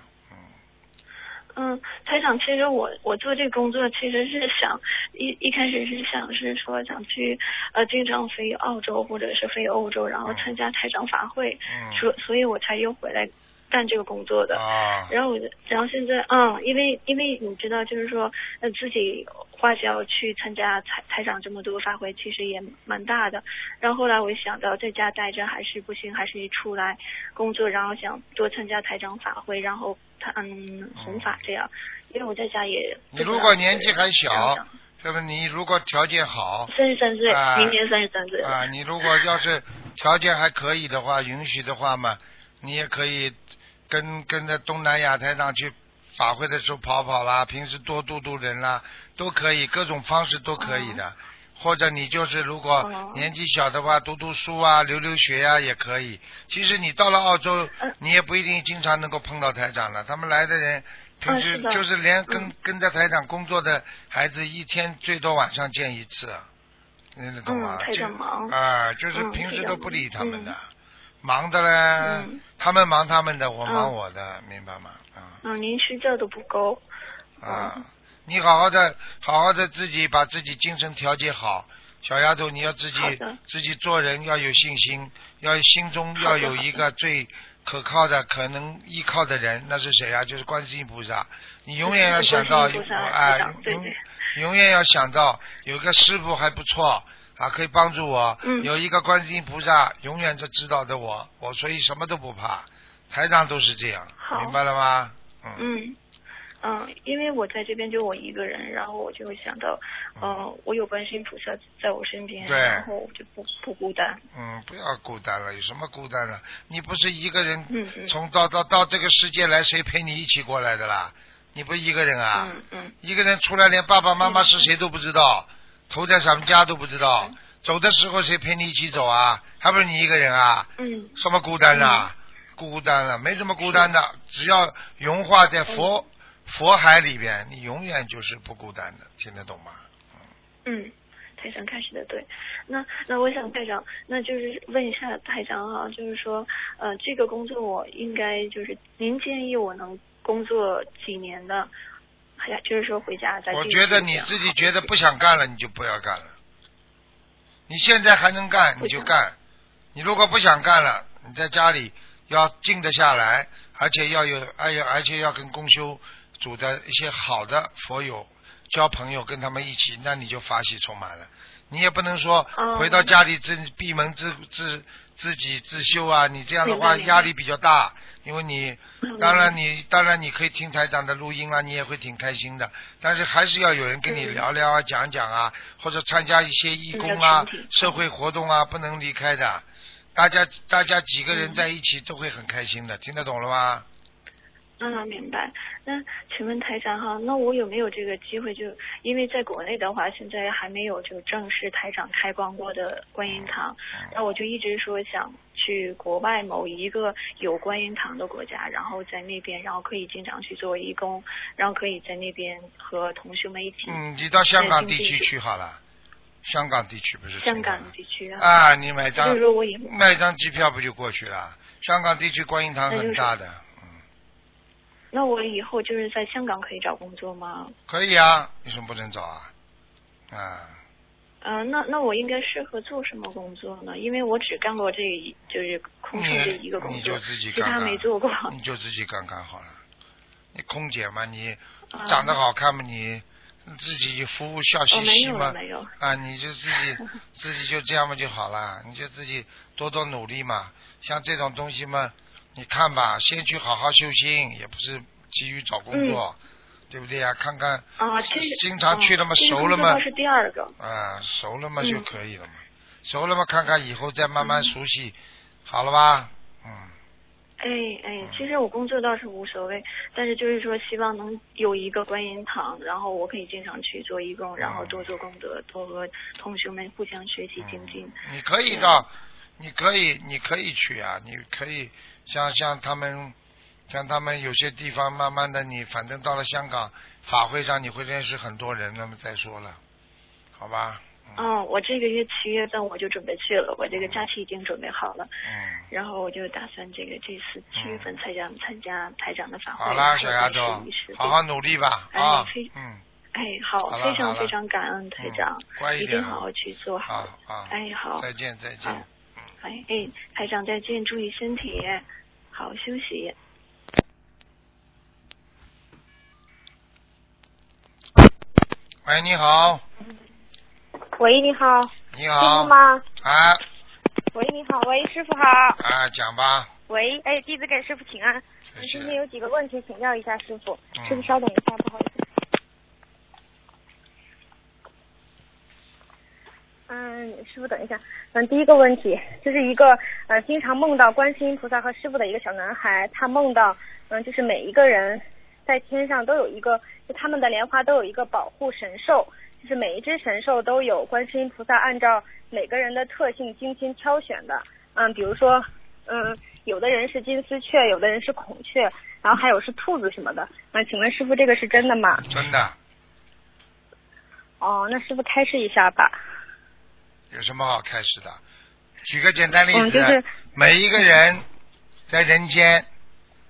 嗯，嗯，台长，其实我我做这个工作其实是想一一开始是想是说想去呃经常飞澳洲或者是飞欧洲，然后参加台长法会，嗯。所所以我才又回来干这个工作的。啊，然后我就，然后现在，嗯，因为因为你知道，就是说，呃，自己花销去参加台台长这么多发挥，其实也蛮大的。然后后来我就想到在家待着还是不行，还是出来工作，然后想多参加台长法会，然后他嗯弘法这样。因为我在家也你如果年纪还小是不是？你如果条件好三十三岁，啊明年三十三岁了。啊，你如果要是条件还可以的话，允许的话嘛，你也可以跟跟着东南亚台长去法会的时候跑跑啦，平时多度度人啦，都可以，各种方式都可以的。或者你就是如果哦年纪小的话，读读书啊，留留学呀、也可以。其实你到了澳洲嗯，你也不一定经常能够碰到台长了。他们来的人，平时就是连跟、嗯跟着台长工作的孩子，一天最多晚上见一次。听得懂吗？就啊、就是嗯平时都不理他们的，嗯忙的嘞、嗯他们忙他们的，我嗯忙我的，明白吗？啊嗯，您睡觉都不够。啊嗯，你好好的，好好的自己把自己精神调节好。小丫头，你要自己自己做人要有信心，要心中要有一个最可靠的、可能依靠的人，那是谁啊？就是观世音菩萨。你永远要想到，哎对永对永远要想到有个师傅还不错啊，可以帮助我。嗯有一个观世音菩萨永远都知道的我，我所以什么都不怕。台长都是这样，好明白了吗？嗯。嗯嗯，因为我在这边就我一个人，然后我就会想到，嗯、我有观世音菩萨在我身边，对然后我就不不孤单。嗯，不要孤单了，有什么孤单了？你不是一个人从到到到这个世界来，谁陪你一起过来的啦？你不一个人啊？嗯嗯一个人出来连爸爸妈妈是谁都不知道，投在咱们家都不知道，走的时候谁陪你一起走啊？还不是你一个人啊？嗯什么孤单啊？孤单了，没什么孤单的，只要融化在佛、佛海里边，你永远就是不孤单的，听得懂吗？嗯，台长开始的对。那那我想台长，那就是问一下台长啊，就是说，呃，这个工作我应该就是您建议我能工作几年的？哎呀，就是说回家再我觉得你自己觉得不想干了，你就不要干了。你现在还能干，你就干。你如果不想干了，你在家里要静得下来，而且要有，哎呀，而且要跟公修组的一些好的佛友交朋友，跟他们一起，那你就法喜充满了。你也不能说哦回到家里自闭门自自自己自修啊，你这样的话压力比较大，因为你嗯当然你当然你可以听台长的录音啊，你也会挺开心的，但是还是要有人跟你嗯聊聊啊、讲讲啊，或者参加一些义工嗯啊社会活动啊，不能离开的。大家大家几个嗯人在一起都会很开心的，听得懂了吗？嗯，明白。那请问台长哈，那我有没有这个机会就？因为在国内的话，现在还没有就正式台长开光过的观音堂，那我就一直说想去国外某一个有观音堂的国家，然后在那边，然后可以经常去做义工，然后可以在那边和同学们一起。嗯，你到香港地区去好了。香港地区不是香港地区啊，啊，你买张就是说我也买张机票不就过去了？香港地区观音堂很大的，嗯，那我以后就是在香港可以找工作吗？可以啊，为什么不能找啊？啊，嗯、那那我应该适合做什么工作呢？因为我只干过这一就是空乘这一个工作你你就，自己其他干干，没做过。你就自己干干好了。你空姐嘛，你啊长得好看嘛，你自己服务笑嘻嘻嘛。啊，你就自己自己就这样嘛就好了，你就自己多多努力嘛。像这种东西嘛，你看吧，先去好好修心，也不是急于找工作，对不对呀、看看啊，经常去了嘛嗯这个熟了嘛是第二个。啊，熟了嘛就嗯可以了嘛，熟了嘛看看以后再慢慢熟悉，好了吧？嗯，哎哎，其实我工作倒是无所谓，但是就是说希望能有一个观音堂，然后我可以经常去做义工，然后多做功德，多和同学们互相学习精进。你可以到，你可以，你可以去啊，你可以像像他们，像他们有些地方，慢慢的你反正到了香港法会上，你会认识很多人，那么再说了，好吧？嗯，我这个月七月份我就准备去了，我这个假期已经准备好了，嗯，然后我就打算这个这次七月份参加参加台长的法会。好啦，小丫头好好努力吧哎啊非，嗯，哎，好，非常非常感恩台长，一定好好去做好。好啊，哎，好，再见再见好。哎哎，台长再见，注意身体，好休息。喂，你好，喂，你好，你好师傅，吗？啊喂，你好，喂，师傅好。啊，讲吧，喂，哎，弟子给师傅请安。谢今天。有几个问题请教一下师傅，嗯师傅稍等一下，不好意思。嗯，师傅等一下。嗯，第一个问题就是一个呃，经常梦到观世音菩萨和师傅的一个小男孩，他梦到嗯，就是每一个人在天上都有一个，就他们的莲花都有一个保护神兽，就是每一只神兽都有观世音菩萨按照每个人的特性精心挑选的。嗯，比如说，嗯，有的人是金丝雀，有的人是孔雀，然后还有是兔子什么的。嗯，请问师傅这个是真的吗？真的哦，那师傅开示一下吧。有什么好开始的？举个简单例子，嗯就是每一个人在人间，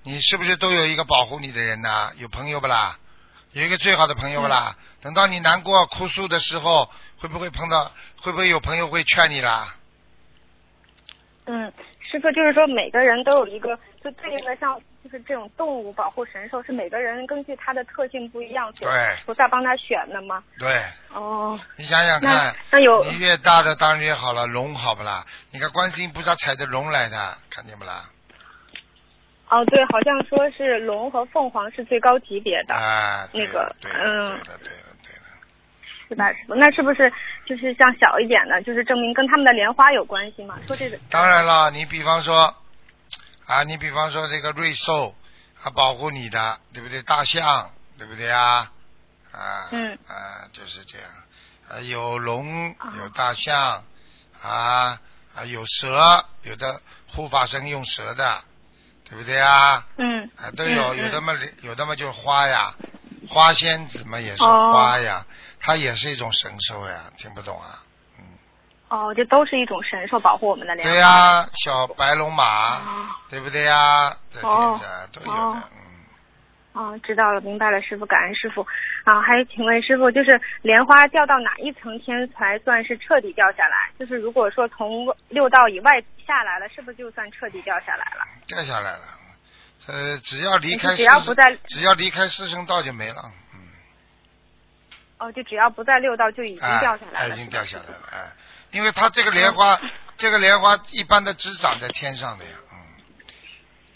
你是不是都有一个保护你的人呐、有朋友不啦？有一个最好的朋友不啦？等到你难过哭诉的时候，会不会碰到？会不会有朋友会劝你啦？嗯，师傅就是说每个人都有一个就对应的像就是这种动物保护神兽，是每个人根据它的特性不一样，对菩萨帮他选的吗？对，哦，你想想看那，那有你越大的当然越好了，龙好不啦？你看观世音菩萨踩着龙来的，看见不啦？哦，对，好像说是龙和凤凰是最高级别的，啊，那个对嗯对的对的对的，是那是不是就是像小一点的，就是证明跟他们的莲花有关系嘛？说这个当然了，你比方说啊，你比方说这个瑞兽啊，保护你的，对不对？大象，对不对啊？啊，嗯啊，就是这样。啊，有龙，啊有大象，啊啊，有蛇，有的护法神用蛇的，对不对啊？嗯啊，都有，嗯有的嘛，有的嘛就花呀，花仙子嘛也是哦花呀，它也是一种神兽呀，听不懂啊？嗯，哦，这都是一种神兽保护我们的莲花。对呀、小白龙马，啊对不对呀？在天哦都有哦的，嗯。哦，知道了，明白了，师傅，感恩师傅。啊，还请问师傅，就是莲花掉到哪一层天才算是彻底掉下来？就是如果说从六道以外下来了，是不是就算彻底掉下来了？掉下来了。呃，只要离开就是只要不在只要离开四圣道就没了，嗯，哦，就只要不在六道就已经哎掉下来了。哎已经掉下来了，哎，因为它这个莲花，这个莲花一般的只长在天上的呀，嗯，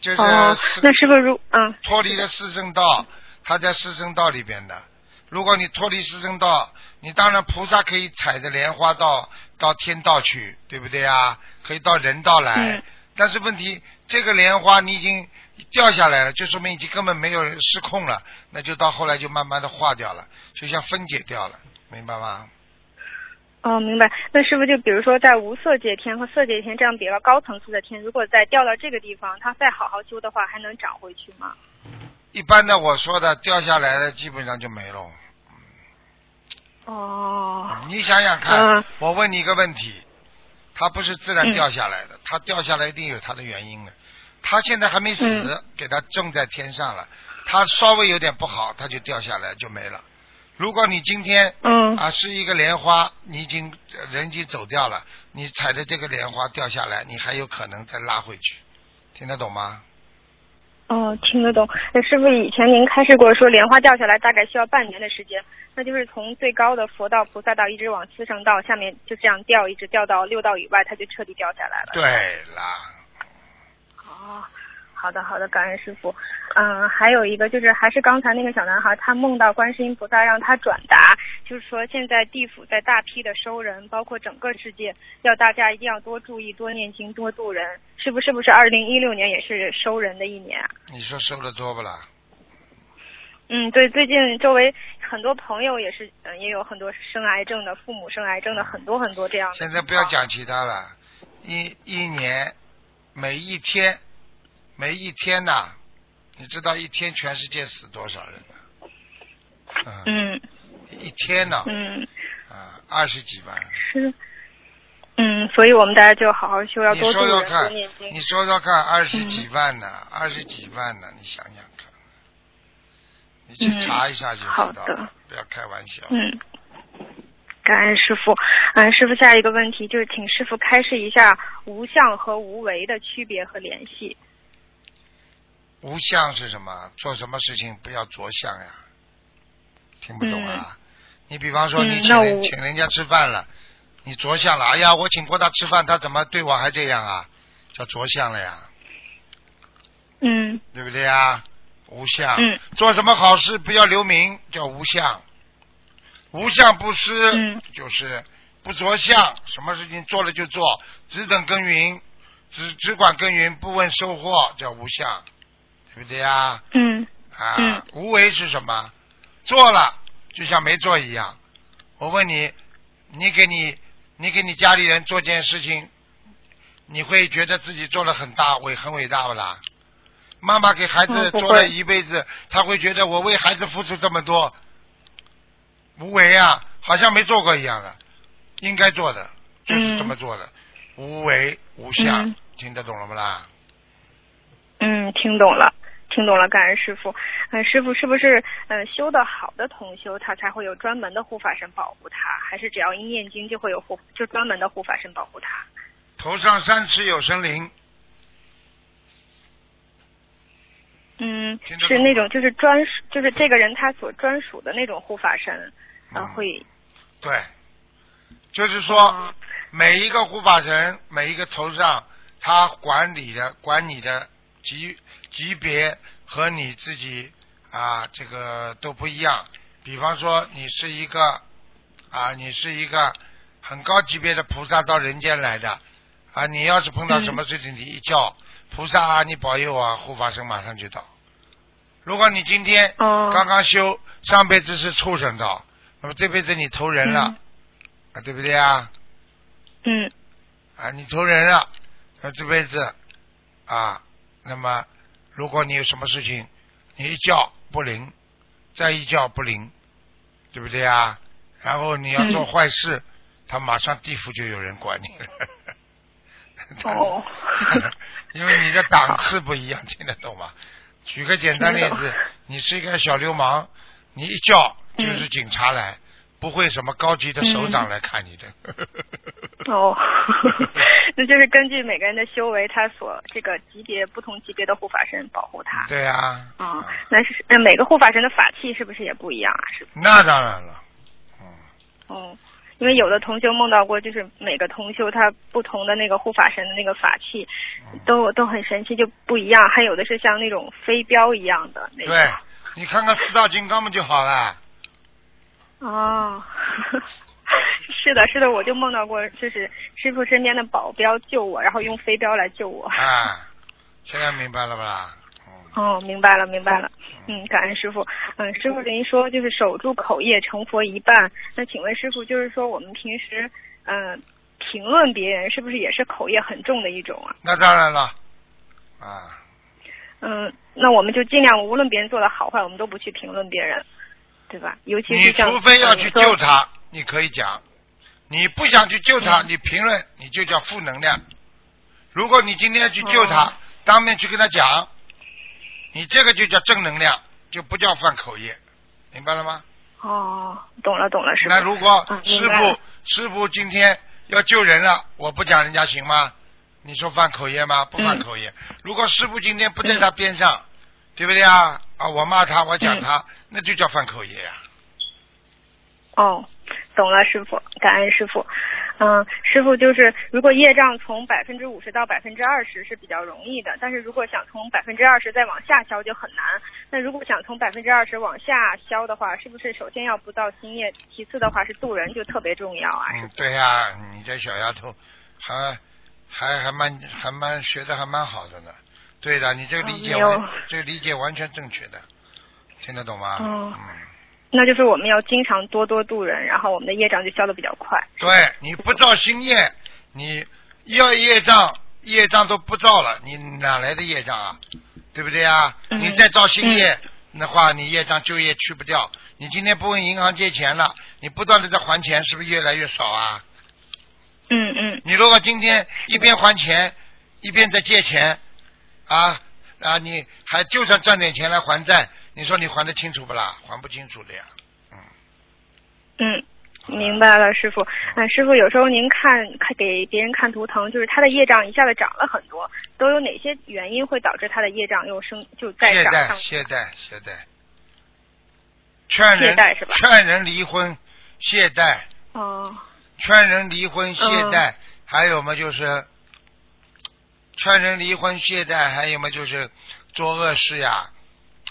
就是那师傅如嗯脱离了四圣道，它在四圣道里边的。如果你脱离四圣道，你当然菩萨可以踩着莲花到到天道去，对不对啊？可以到人道来。嗯但是问题，这个莲花你已经掉下来了，就说明已经根本没有失控了，那就到后来就慢慢的化掉了，就像分解掉了，明白吗？哦，明白。那是不是就比如说在无色界天和色界天这样比较高层次的天，如果再掉到这个地方，它再好好修的话，还能长回去吗？一般的我说的掉下来的基本上就没了。哦，你想想看，嗯我问你一个问题，它不是自然嗯掉下来的，它掉下来一定有它的原因的。它现在还没死，嗯给它种在天上了，它稍微有点不好，它就掉下来就没了。如果你今天嗯啊是一个莲花，你已经呃人已经走掉了，你踩着这个莲花掉下来，你还有可能再拉回去，听得懂吗？哦，听得懂。那师傅以前您开示过说，莲花掉下来大概需要半年的时间，那就是从最高的佛道、菩萨道一直往四圣道下面就这样掉，一直掉到六道以外，它就彻底掉下来了。对啦，哦，好的好的，感恩师傅。嗯，还有一个就是还是刚才那个小男孩，他梦到观世音菩萨让他转达，就是说现在地府在大批的收人，包括整个世界，要大家一定要多注意、多念经、多度人。是不是不是二零一六年也是收人的一年啊？你说收的多不啦？嗯，对，最近周围很多朋友也是，嗯，也有很多生癌症的，父母生癌症的，很多很多这样的。现在不要讲其他了，一一年每一天每一天呐、你知道一天全世界死多少人呢？嗯，嗯一天呢、嗯，啊，二十几万。是。嗯，所以我们大家就好好修，要你多说说看。你说说看，二十几万呢，二十几万呢，你想想看，你去嗯查一下就知好的道了，不要开玩笑。嗯，感恩师傅。嗯，师傅下一个问题就是，请师傅开示一下无相和无为的区别和联系。无相是什么？做什么事情不要着相呀？听不懂啊？你比方说，嗯你请请人家吃饭了，你着相了，哎呀，我请过他吃饭，他怎么对我还这样啊？叫着相了呀，嗯对不对呀？无相，嗯做什么好事不要留名，叫无相。无相不施，嗯就是不着相，什么事情做了就做，只等耕耘，只只管耕耘，不问收获，叫无相，对不对呀？嗯啊，嗯无为是什么？做了就像没做一样。我问你，你给你你给你家里人做件事情，你会觉得自己做了很大伟很伟大不啦？妈妈给孩子做了一辈子，他会觉得我为孩子付出这么多，无为啊，好像没做过一样的。应该做的就是这么做的，无为无相，嗯听得懂了不啦？嗯，听懂了。听懂了，感恩师傅。嗯，师傅是不是嗯修的好的同修，他才会有专门的护法神保护他？还是只要一念经就会有护，就专门的护法神保护他？头上三尺有神灵。嗯，是那种就是专属，就是这个人他所专属的那种护法神，然会。对，就是说每一个护法神，每一个头上他管理的管理的及。级别和你自己啊，这个都不一样。比方说，你是一个啊，你是一个很高级别的菩萨到人间来的啊，你要是碰到什么事情，你一叫菩萨啊，你保佑啊，护法神马上就到。如果你今天哦刚刚修，上辈子是畜生道，那么这辈子你投人了。嗯啊，对不对啊？嗯啊，你投人了，那这辈子啊，那么如果你有什么事情，你一叫不灵，再一叫不灵，对不对啊？然后你要做嗯坏事，他马上地府就有人管你了。哦 因为你的档次不一样，听得懂吗？举个简单例子，你是一个小流氓，你一叫就是警察来，不会什么高级的首长来看你的。哦，那就是根据每个人的修为，他所这个级别不同级别的护法神保护他。对啊，啊、那是那每个护法神的法器是不是也不一样啊？是那当然了，嗯哦，因为有的同修梦到过，就是每个同修他不同的那个护法神的那个法器，都都很神奇，就不一样。还有的是像那种飞镖一样的那种。对，你看看四大金刚不就好了。哦，是的，是的，我就梦到过，就是师傅身边的保镖救我，然后用飞镖来救我。啊，现在明白了吧？哦，明白了，明白了。嗯，感恩师傅。嗯，师傅您说就是守住口业成佛一半。那请问师傅，就是说我们平时嗯、评论别人，是不是也是口业很重的一种啊？那当然了，啊，嗯，那我们就尽量无论别人做的好坏，我们都不去评论别人，对吧？尤其你是你除非要去救他，你可以讲；你不想去救嗯他，你评论你就叫负能量。如果你今天去救他，哦当面去跟他讲，你这个就叫正能量，就不叫犯口业，明白了吗？哦，懂了懂了，师傅。那如果嗯师傅、师傅今天要救人了，我不讲人家行吗？你说犯口业吗？不犯口业。如果师傅今天不在他边上，对不对啊？啊，我骂他，我讲他，那就叫犯口业呀、哦，懂了，师傅，感恩师傅。嗯，师傅就是，如果业障从百分之五十到百分之二十是比较容易的，但是如果想从百分之二十再往下消就很难。那如果想从百分之二十往下消的话，是不是首先要不造新业，其次的话是渡人就特别重要啊？嗯，对呀、你这小丫头还还还蛮还蛮学的还蛮好的呢。对的，你这个理解完、这个理解完全正确的，听得懂吗？嗯嗯，那就是我们要经常多多度人，然后我们的业障就消的比较快。对，你不造新业，你要业障业障都不造了，你哪来的业障啊？对不对啊？嗯你再造新业的话，你业障就业去不掉。你今天不问银行借钱了，你不断的在还钱，是不是越来越少啊？嗯嗯，你如果今天一边还钱，一边在借钱，啊啊，你还就算赚点钱来还债，你说你还得清楚不啦？还不清楚的呀。嗯，嗯明白了，师傅。嗯，师傅，有时候您看看给别人看图腾，就是他的业障一下子涨了很多，都有哪些原因会导致他的业障又升就再懈怠，涨上去？懈怠，懈怠，劝人懈怠是吧劝人离婚，懈怠，哦，劝人离婚，懈嗯怠，还有嘛就是劝人离婚，懈怠，还有嘛就是做恶事呀，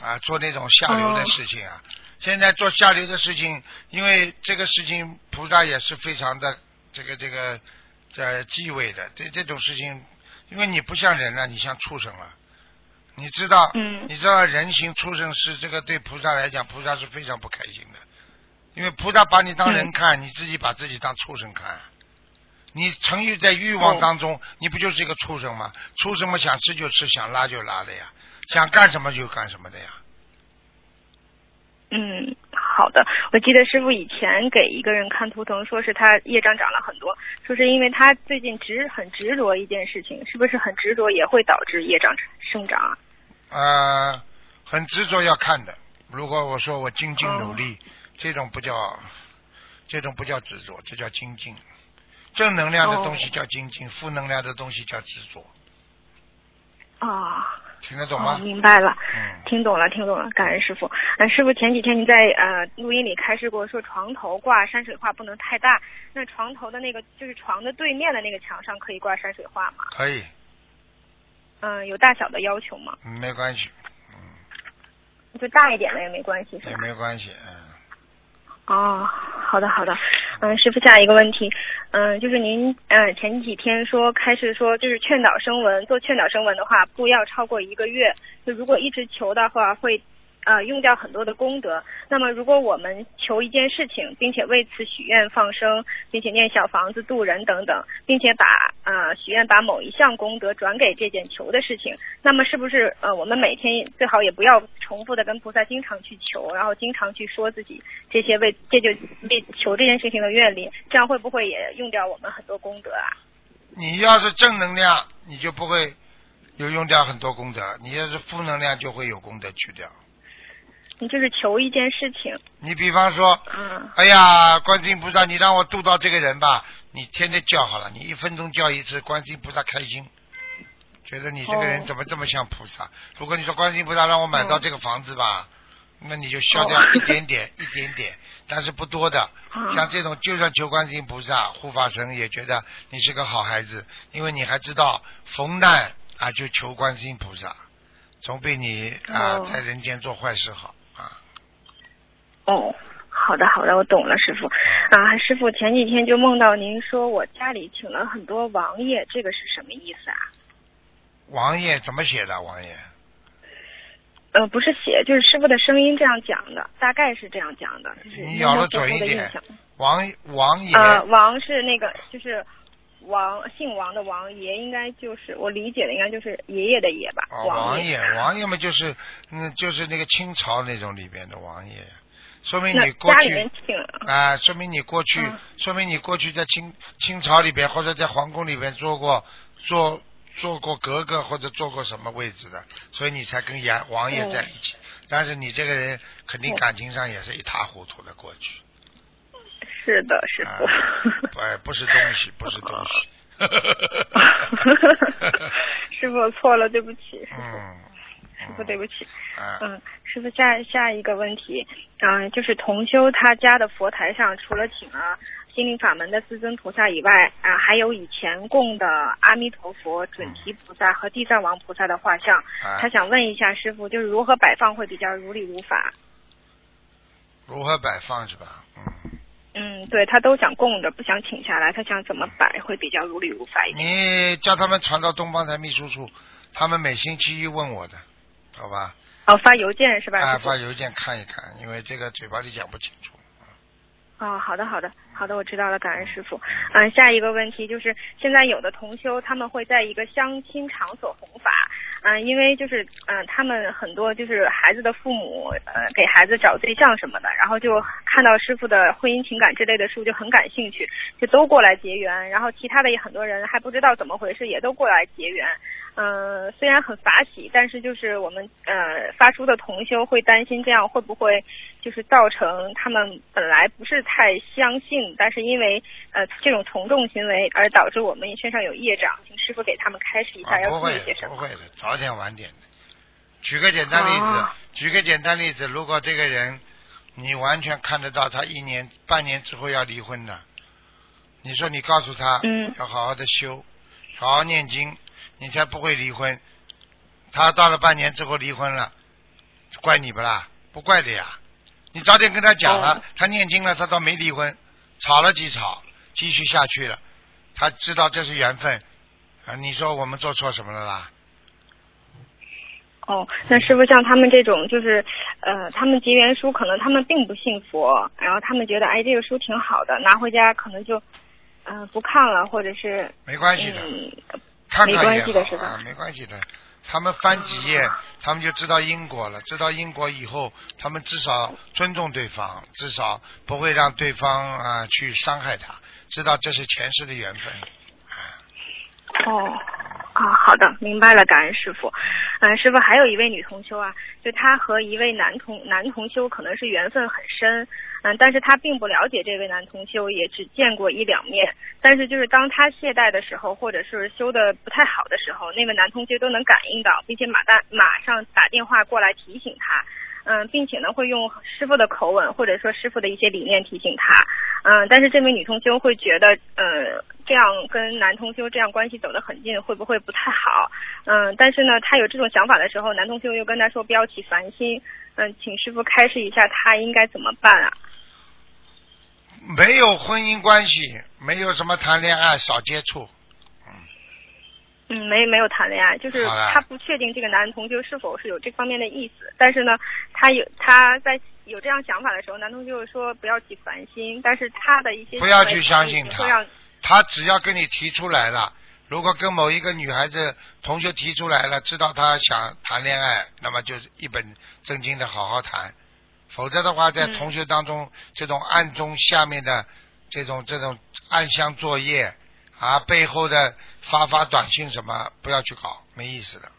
啊，做那种下流的哦事情啊。现在做下流的事情，因为这个事情菩萨也是非常的这个这个呃忌讳的。这这种事情，因为你不像人了，你像畜生了。你知道，嗯你知道人形畜生是这个对菩萨来讲，菩萨是非常不开心的，因为菩萨把你当人嗯看，你自己把自己当畜生看。你沉郁在欲望当中，你不就是一个畜生吗？畜生嘛，想吃就吃，想拉就拉的呀，想干什么就干什么的呀。嗯，好的。我记得师傅以前给一个人看图腾，说是他业障长了很多，说是因为他最近执很执着一件事情，是不是很执着也会导致业障生长啊？呃，很执着要看的。如果我说我精进努力，哦这种不叫，这种不叫执着，这叫精进。正能量的东西叫精进，负能量的东西叫执着。啊，哦，听得懂吗？明白了，嗯，听懂了，听懂了，感恩师傅。嗯、师傅前几天您在呃录音里开示过，说床头挂山水画不能太大。那床头的那个就是床的对面的那个墙上可以挂山水画吗？可以，嗯、有大小的要求吗？嗯没关系，嗯就大一点的也没关系是也？没关系，嗯。哦，好的好的，嗯，师傅下一个问题，嗯，就是您嗯前几天说开始说就是劝导声闻做劝导声闻的话，不要超过一个月，就如果一直求的话会。呃，用掉很多的功德。那么，如果我们求一件事情，并且为此许愿放生，并且念小房子度人等等，并且把呃许愿把某一项功德转给这件求的事情，那么是不是呃我们每天最好也不要重复的跟菩萨经常去求，然后经常去说自己这些为这就为求这件事情的愿力，这样会不会也用掉我们很多功德啊？你要是正能量，你就不会有用掉很多功德；你要是负能量，就会有功德去掉。你就是求一件事情，你比方说，嗯，哎呀，观世音菩萨，你让我度到这个人吧，你天天叫好了，你一分钟叫一次，观世音菩萨开心，觉得你这个人哦怎么这么像菩萨？如果你说观世音菩萨让我买到这个房子吧，那你就消掉哦一点点，一点点，但是不多的。嗯像这种，就算求观世音菩萨、护法神也觉得你是个好孩子，因为你还知道逢难啊就求观世音菩萨，总比你啊、哦在人间做坏事好啊。哦，好的好的，我懂了，师傅。啊，师傅前几天就梦到您说我家里请了很多王爷，这个是什么意思啊？王爷怎么写的？王爷呃，不是写，就是师傅的声音这样讲的，大概是这样讲的，就是你咬得模模糊准一点。王王爷、呃，王是那个就是王姓王的王，爷应该就是我理解的应该就是爷爷的爷吧，王爷，王爷嘛就是嗯，就是那个清朝那种里边的王爷，说明你过去啊，说明你过去，嗯说明你过去在清清朝里边或者在皇宫里边做过做做过格格或者做过什么位置的，所以你才跟爷王爷在一起。但是你这个人肯定嗯感情上也是一塌糊涂的过去，是的，是的。哎。，不不是东西，不是东西。师傅我错了，对不起，嗯，师傅对不起。啊，嗯，师傅下下一个问题，嗯、就是同修他家的佛台上除了请了心灵法门的四尊菩萨以外，啊、还有以前供的阿弥陀佛、准提菩萨和地藏王菩萨的画像。啊他想问一下师傅，就是如何摆放会比较如理如法？如何摆放是吧？嗯。嗯，对他都想供着，不想请下来，他想怎么摆会比较如理如法一点？你叫他们传到东方台秘书处，他们每星期一问我的，好吧？哦，发邮件是吧？啊，发邮件看一看，因为这个嘴巴里讲不清楚。哦，好的，好的，好的，我知道了，感恩师傅。嗯，下一个问题就是，现在有的同修他们会在一个相亲场所弘法，嗯，因为就是嗯，他们很多就是孩子的父母呃给孩子找对象什么的，然后就看到师傅的婚姻情感之类的书就很感兴趣，就都过来结缘，然后其他的也很多人还不知道怎么回事，也都过来结缘。嗯，虽然很法喜，但是就是我们呃发出的同修会担心这样会不会就是造成他们本来不是太相信，但是因为呃这种从众行为而导致我们身上有业障，请师傅给他们开示一啊下，要注意些什么。不会的，早点晚点的。举个简单例子，哦举个简单例子，如果这个人你完全看得到他一年半年之后要离婚的，你说你告诉他，嗯要好好的修，好好念经，你才不会离婚。他到了半年之后离婚了，怪你不啦？不怪的呀。你早点跟他讲了，哦他念经了，他倒没离婚，吵了几吵，继续下去了，他知道这是缘分啊。你说我们做错什么了啦？哦，那师傅像他们这种就是呃，他们结缘书可能他们并不信佛，然后他们觉得哎这个书挺好的，拿回家可能就嗯、呃不看了，或者是没关系的，嗯看看没关也系的是吧好啊，没关系的。他们翻几页，他们就知道因果了。知道因果以后，他们至少尊重对方，至少不会让对方啊去伤害他。知道这是前世的缘分。哦，啊，好的，明白了，感恩师傅。嗯、师傅还有一位女同修啊，就他和一位男同男同修可能是缘分很深，嗯，但是他并不了解这位男同修，也只见过一两面。但是就是当他懈怠的时候，或者是修的不太好的时候，那位男同修都能感应到，并且马大马上打电话过来提醒他。嗯，并且呢，会用师傅的口吻或者说师傅的一些理念提醒他。嗯，但是这名女同修会觉得，呃，这样跟男同修这样关系走得很近，会不会不太好？嗯，但是呢，他有这种想法的时候，男同修又跟他说不要起烦心。嗯，请师傅开示一下，他应该怎么办啊？没有婚姻关系，没有什么谈恋爱，少接触。嗯，没没有谈恋爱，就是他不确定这个男同学是否是有这方面的意思。但是呢，他有他在有这样想法的时候，男同学说不要去烦心，但是他的一些不要去相信他他只要跟你提出来了，如果跟某一个女孩子同学提出来了，知道她想谈恋爱，那么就是一本正经的好好谈，否则的话，在嗯。同学当中、这种暗中下面的这种这种暗箱作业啊，背后的发发短信什么，不要去搞，没意思的。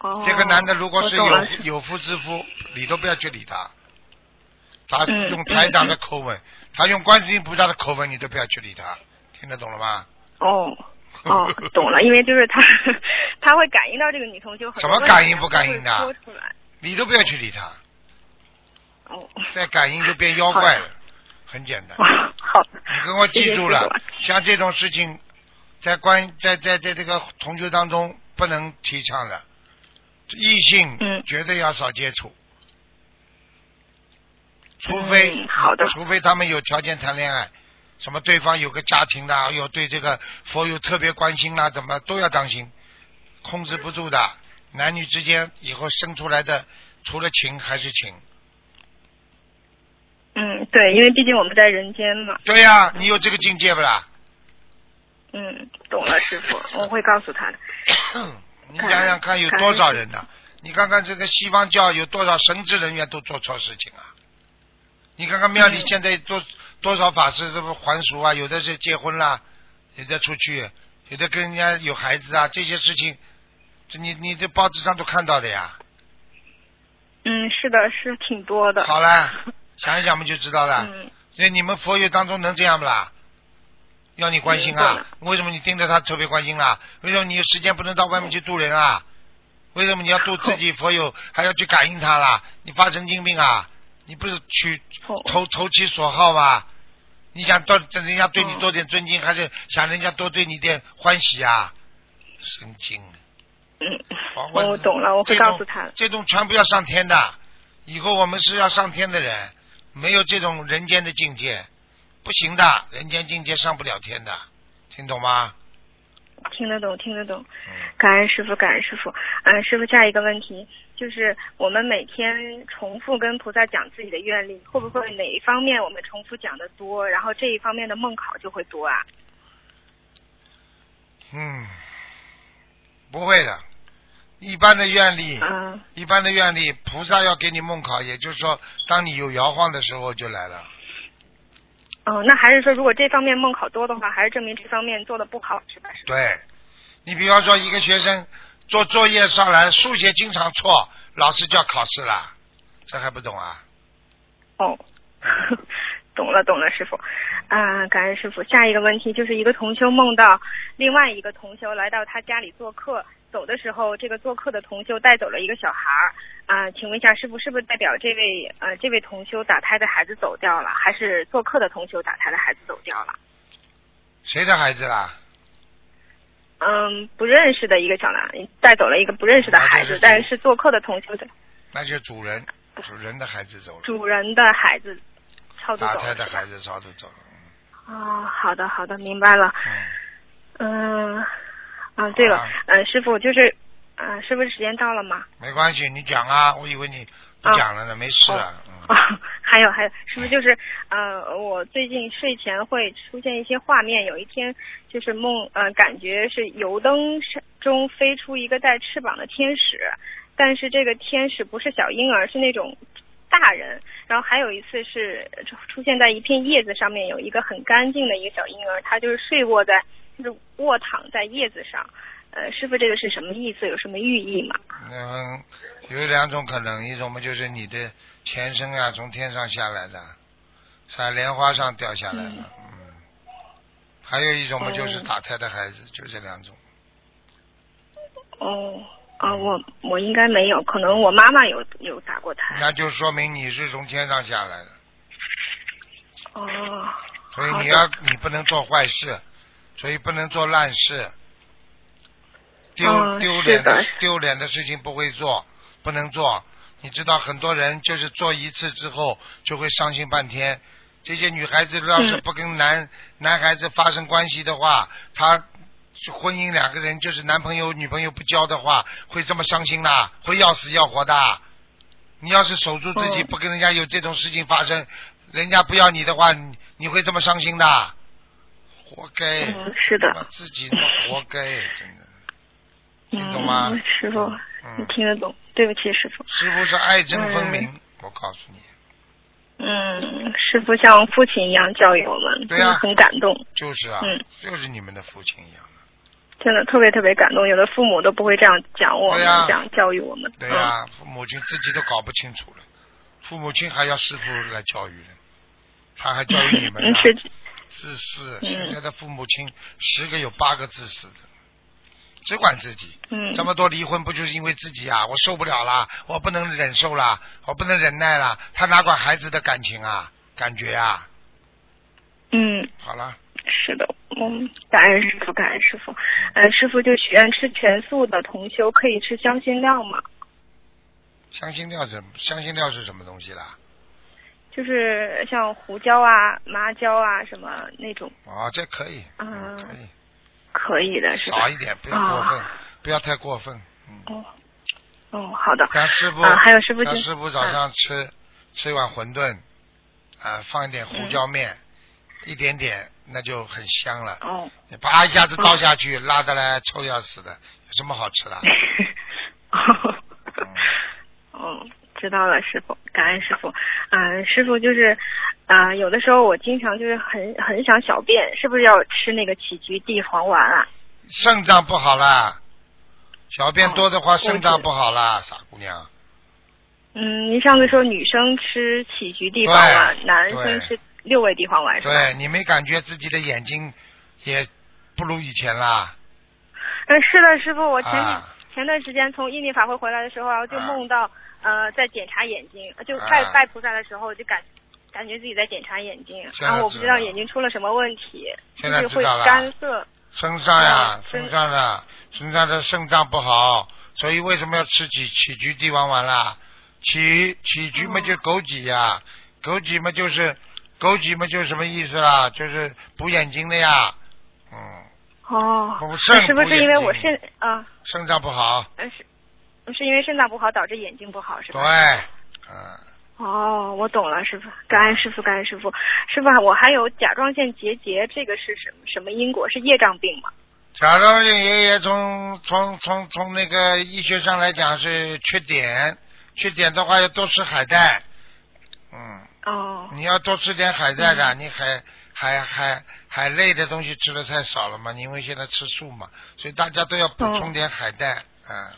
哦，这个男的如果是有有夫之夫，理都不要去理他。他嗯用台长的口吻，他用观世音菩萨的口吻，你都不要去理他，听得懂了吗？哦哦，懂了，因为就是他 他会感应到这个女同修很什么感应不感应的？他会说出来。理都不要去理他，哦，再感应就变妖怪了，很简单。好，你跟我记住了像这种事情，在关在在在这个同学当中不能提倡的，异性嗯。绝对要少接触，除非、嗯好的。除非他们有条件谈恋爱，什么对方有个家庭啦，有对这个佛有特别关心啦，怎么都要当心，控制不住的，男女之间以后生出来的除了情还是情。嗯，对，因为毕竟我们在人间嘛。对呀、你有这个境界不啦？嗯，懂了，师傅，我会告诉他的。你想想看，有多少人呢、你看看这个西方教有多少神职人员都做错事情啊！你看看庙里嗯现在多、多少法师这不还俗啊？有的是结婚啦，有的出去，有的跟人家有孩子啊，这些事情，这你你这报纸上都看到的呀。嗯，是的，是挺多的。好了，想一想我们就知道了。嗯所以你们佛友当中能这样不啦？要你关心啊了？为什么你盯着他特别关心啊？为什么你有时间不能到外面去渡人啊？为什么你要渡自己佛友，还要去感应他啦？你发神经病啊？你不是取哦投投其所好吗？你想到人家对你嗯多点尊敬，还是想人家多对你点欢喜啊？神经！嗯，好我懂了，我会告诉他的。这种全部要上天的，以后我们是要上天的人，没有这种人间的境界，不行的，人间境界上不了天的，听懂吗？听得懂，听得懂。嗯，感恩师傅，感恩师傅。嗯，师傅，下一个问题就是，我们每天重复跟菩萨讲自己的愿力，会不会哪一方面我们重复讲的多，然后这一方面的梦考就会多啊？嗯，不会的，一般的愿力，啊一般的愿力，菩萨要给你梦考，也就是说，当你有摇晃的时候就来了。哦，那还是说，如果这方面梦考多的话，还是证明这方面做的不好，是吧？是吧？对，你比方说一个学生做作业上来，数学经常错，老师就要考试了，这还不懂啊？哦，懂了懂了，师傅。啊、感恩师傅。下一个问题就是一个同修梦到另外一个同修来到他家里做客，走的时候，这个做客的同修带走了一个小孩儿。啊、请问一下师傅，是不是代表这位呃这位同修打胎的孩子走掉了，还是做客的同修打胎的孩子走掉了？谁的孩子啦？嗯，不认识的一个小男带走了一个不认识的孩子，那就是但是做客的同修的那就主人，主人的孩子走了，主人的孩子超度走了。打胎的孩子早都走了。哦，好的好的，明白了。嗯，嗯，啊，对了嗯，师傅就是，嗯，师傅时间到了吗？没关系，你讲啊，我以为你不讲了呢，没事啊。还有 还有，是不是就是呃，我最近睡前会出现一些画面，有一天就是梦，呃，感觉是油灯上中飞出一个带翅膀的天使，但是这个天使不是小婴儿，是那种大人。然后还有一次是出出现在一片叶子上面，有一个很干净的一个小婴儿，他就是睡卧在，就是卧躺在叶子上。呃，师傅这个是什么意思？有什么寓意吗？嗯，有两种可能，一种嘛就是你的前身啊，从天上下来的，在莲花上掉下来了，嗯，还有一种嘛就是哦打胎的孩子，就这两种。哦，啊，我我应该没有，可能我妈妈有有打过胎。那就说明你是从天上下来的，哦，所以你要你不能做坏事，所以不能做烂事，丢、哦丢脸的的丢脸的事情不会做，不能做。你知道很多人就是做一次之后就会伤心半天。这些女孩子要是嗯不跟男、男孩子发生关系的话，她婚姻两个人就是男朋友女朋友不交的话，会这么伤心的，会要死要活的。你要是守住自己，哦不跟人家有这种事情发生，人家不要你的话，你你会这么伤心的，活该。嗯，是的，自己他妈活该，真的。听懂吗嗯，师傅，嗯你听得懂？对不起，师傅。师傅是爱憎分明，我告诉你，嗯，师傅像父亲一样教育我们，对呀真的很感动，就是啊，嗯就是你们的父亲一样的。真的特别特别感动。有的父母都不会这样讲我们，对呀这样教育我们。对呀、父母亲自己都搞不清楚了，父母亲还要师傅来教育呢，他还教育你们嗯，呢，是，自私。嗯现在的父母亲十个有八个自私的，只管自己。嗯，这么多离婚不就是因为自己啊？我受不了了，我不能忍受了，我不能忍耐了，他哪管孩子的感情啊、感觉啊？嗯，好了，是的，嗯，感恩师傅，感恩师傅。呃，师傅就许愿吃全素的同修可以吃香辛料吗？香辛料是香辛料是什么东西啦？就是像胡椒啊、麻椒啊什么那种，啊，这可以，嗯可以，可以的是吧？少一点，不要过分，啊不要太过分。嗯，哦，哦，好的。让师傅，啊，还有师傅就让师傅早上吃、吃一碗馄饨，啊，放一点胡椒面，一点点，那就很香了。嗯哦，你啪一下子倒下去，辣的来臭要死的，有什么好吃的？嗯 哦，知道了，师傅，感恩师傅。嗯、师傅就是，啊、有的时候我经常就是很很想小便，是不是要吃那个杞菊地黄丸啊？肾脏不好啦，小便多的话，哦肾脏不好啦，傻姑娘。嗯，您上次说女生吃杞菊地黄丸，对男生吃六味地黄丸是吧？对你没感觉自己的眼睛也不如以前啦？嗯，是的，师傅，我前几、啊前段时间从印尼法会回来的时候，然后就啊梦到、呃在检查眼睛，就啊拜、拜菩萨的时候就感感觉自己在检查眼睛，然后我不知道眼睛出了什么问题，现在是会干涩。身上呀哦，身上的身上的肾脏不好，所以为什么要吃杞杞菊地黄丸啦？杞杞菊嘛就枸杞呀，枸杞嘛就是枸杞嘛就是什么意思啦？就是补眼睛的呀，嗯，哦，补肾是不是因为我肾啊？肾脏不好，呃是是因为肾脏不好导致眼睛不好是吧？对，嗯，哦，我懂了，师傅，感恩师傅，感恩师傅。师傅啊，我还有甲状腺结节，这个是什么什么因果？是业障病吗？甲状腺结节从从从从那个医学上来讲是缺碘，缺碘的话要多吃海带，嗯。哦，你要多吃点海带的，你海海海海类的东西吃的太少了嘛，因为现在吃素嘛，所以大家都要补充点海带，嗯，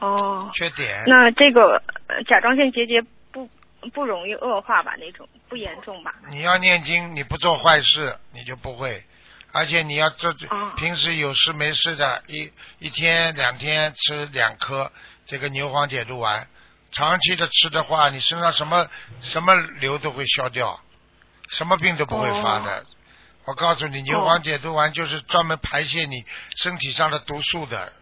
哦，缺点。那这个呃甲状腺结节不不容易恶化吧？那种不严重吧？你要念经，你不做坏事，你就不会。而且你要做，哦平时有事没事的，一一天两天吃两颗这个牛黄解毒丸，长期的吃的话，你身上什么什么瘤都会消掉，什么病都不会发的。我告诉你，牛黄解毒丸就是专门排泄你身体上的毒素的。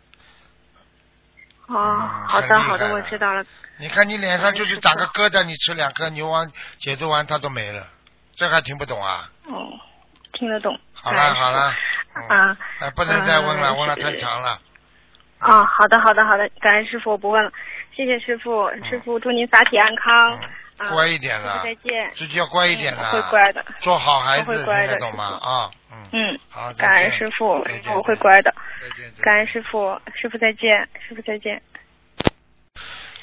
哦，嗯好的好的，我知道了。你看你脸上就是长个疙瘩，你吃两颗牛黄解毒丸它都没了，这还听不懂啊？哦，听得懂。好了好了，嗯啊，哎，不能再问了，嗯问了太长了。啊，好的好的好的，感恩师傅，我不问了，谢谢师傅，师傅祝您法体安康。嗯，啊乖一点了再见。自己要乖一点嗯了，我会乖的。做好孩子，会乖的懂吗？啊，嗯，嗯，好，感恩师傅，我会乖的。再见。感恩师傅，师傅再见，师傅再见。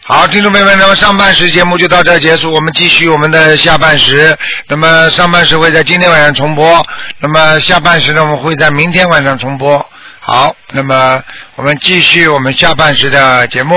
好，听众朋友们，那么上半时节目就到这儿结束，我们继续我们的下半时。那么上半时会在今天晚上重播，那么下半时呢，我们会在明天晚上重播。好，那么我们继续我们下半时的节目。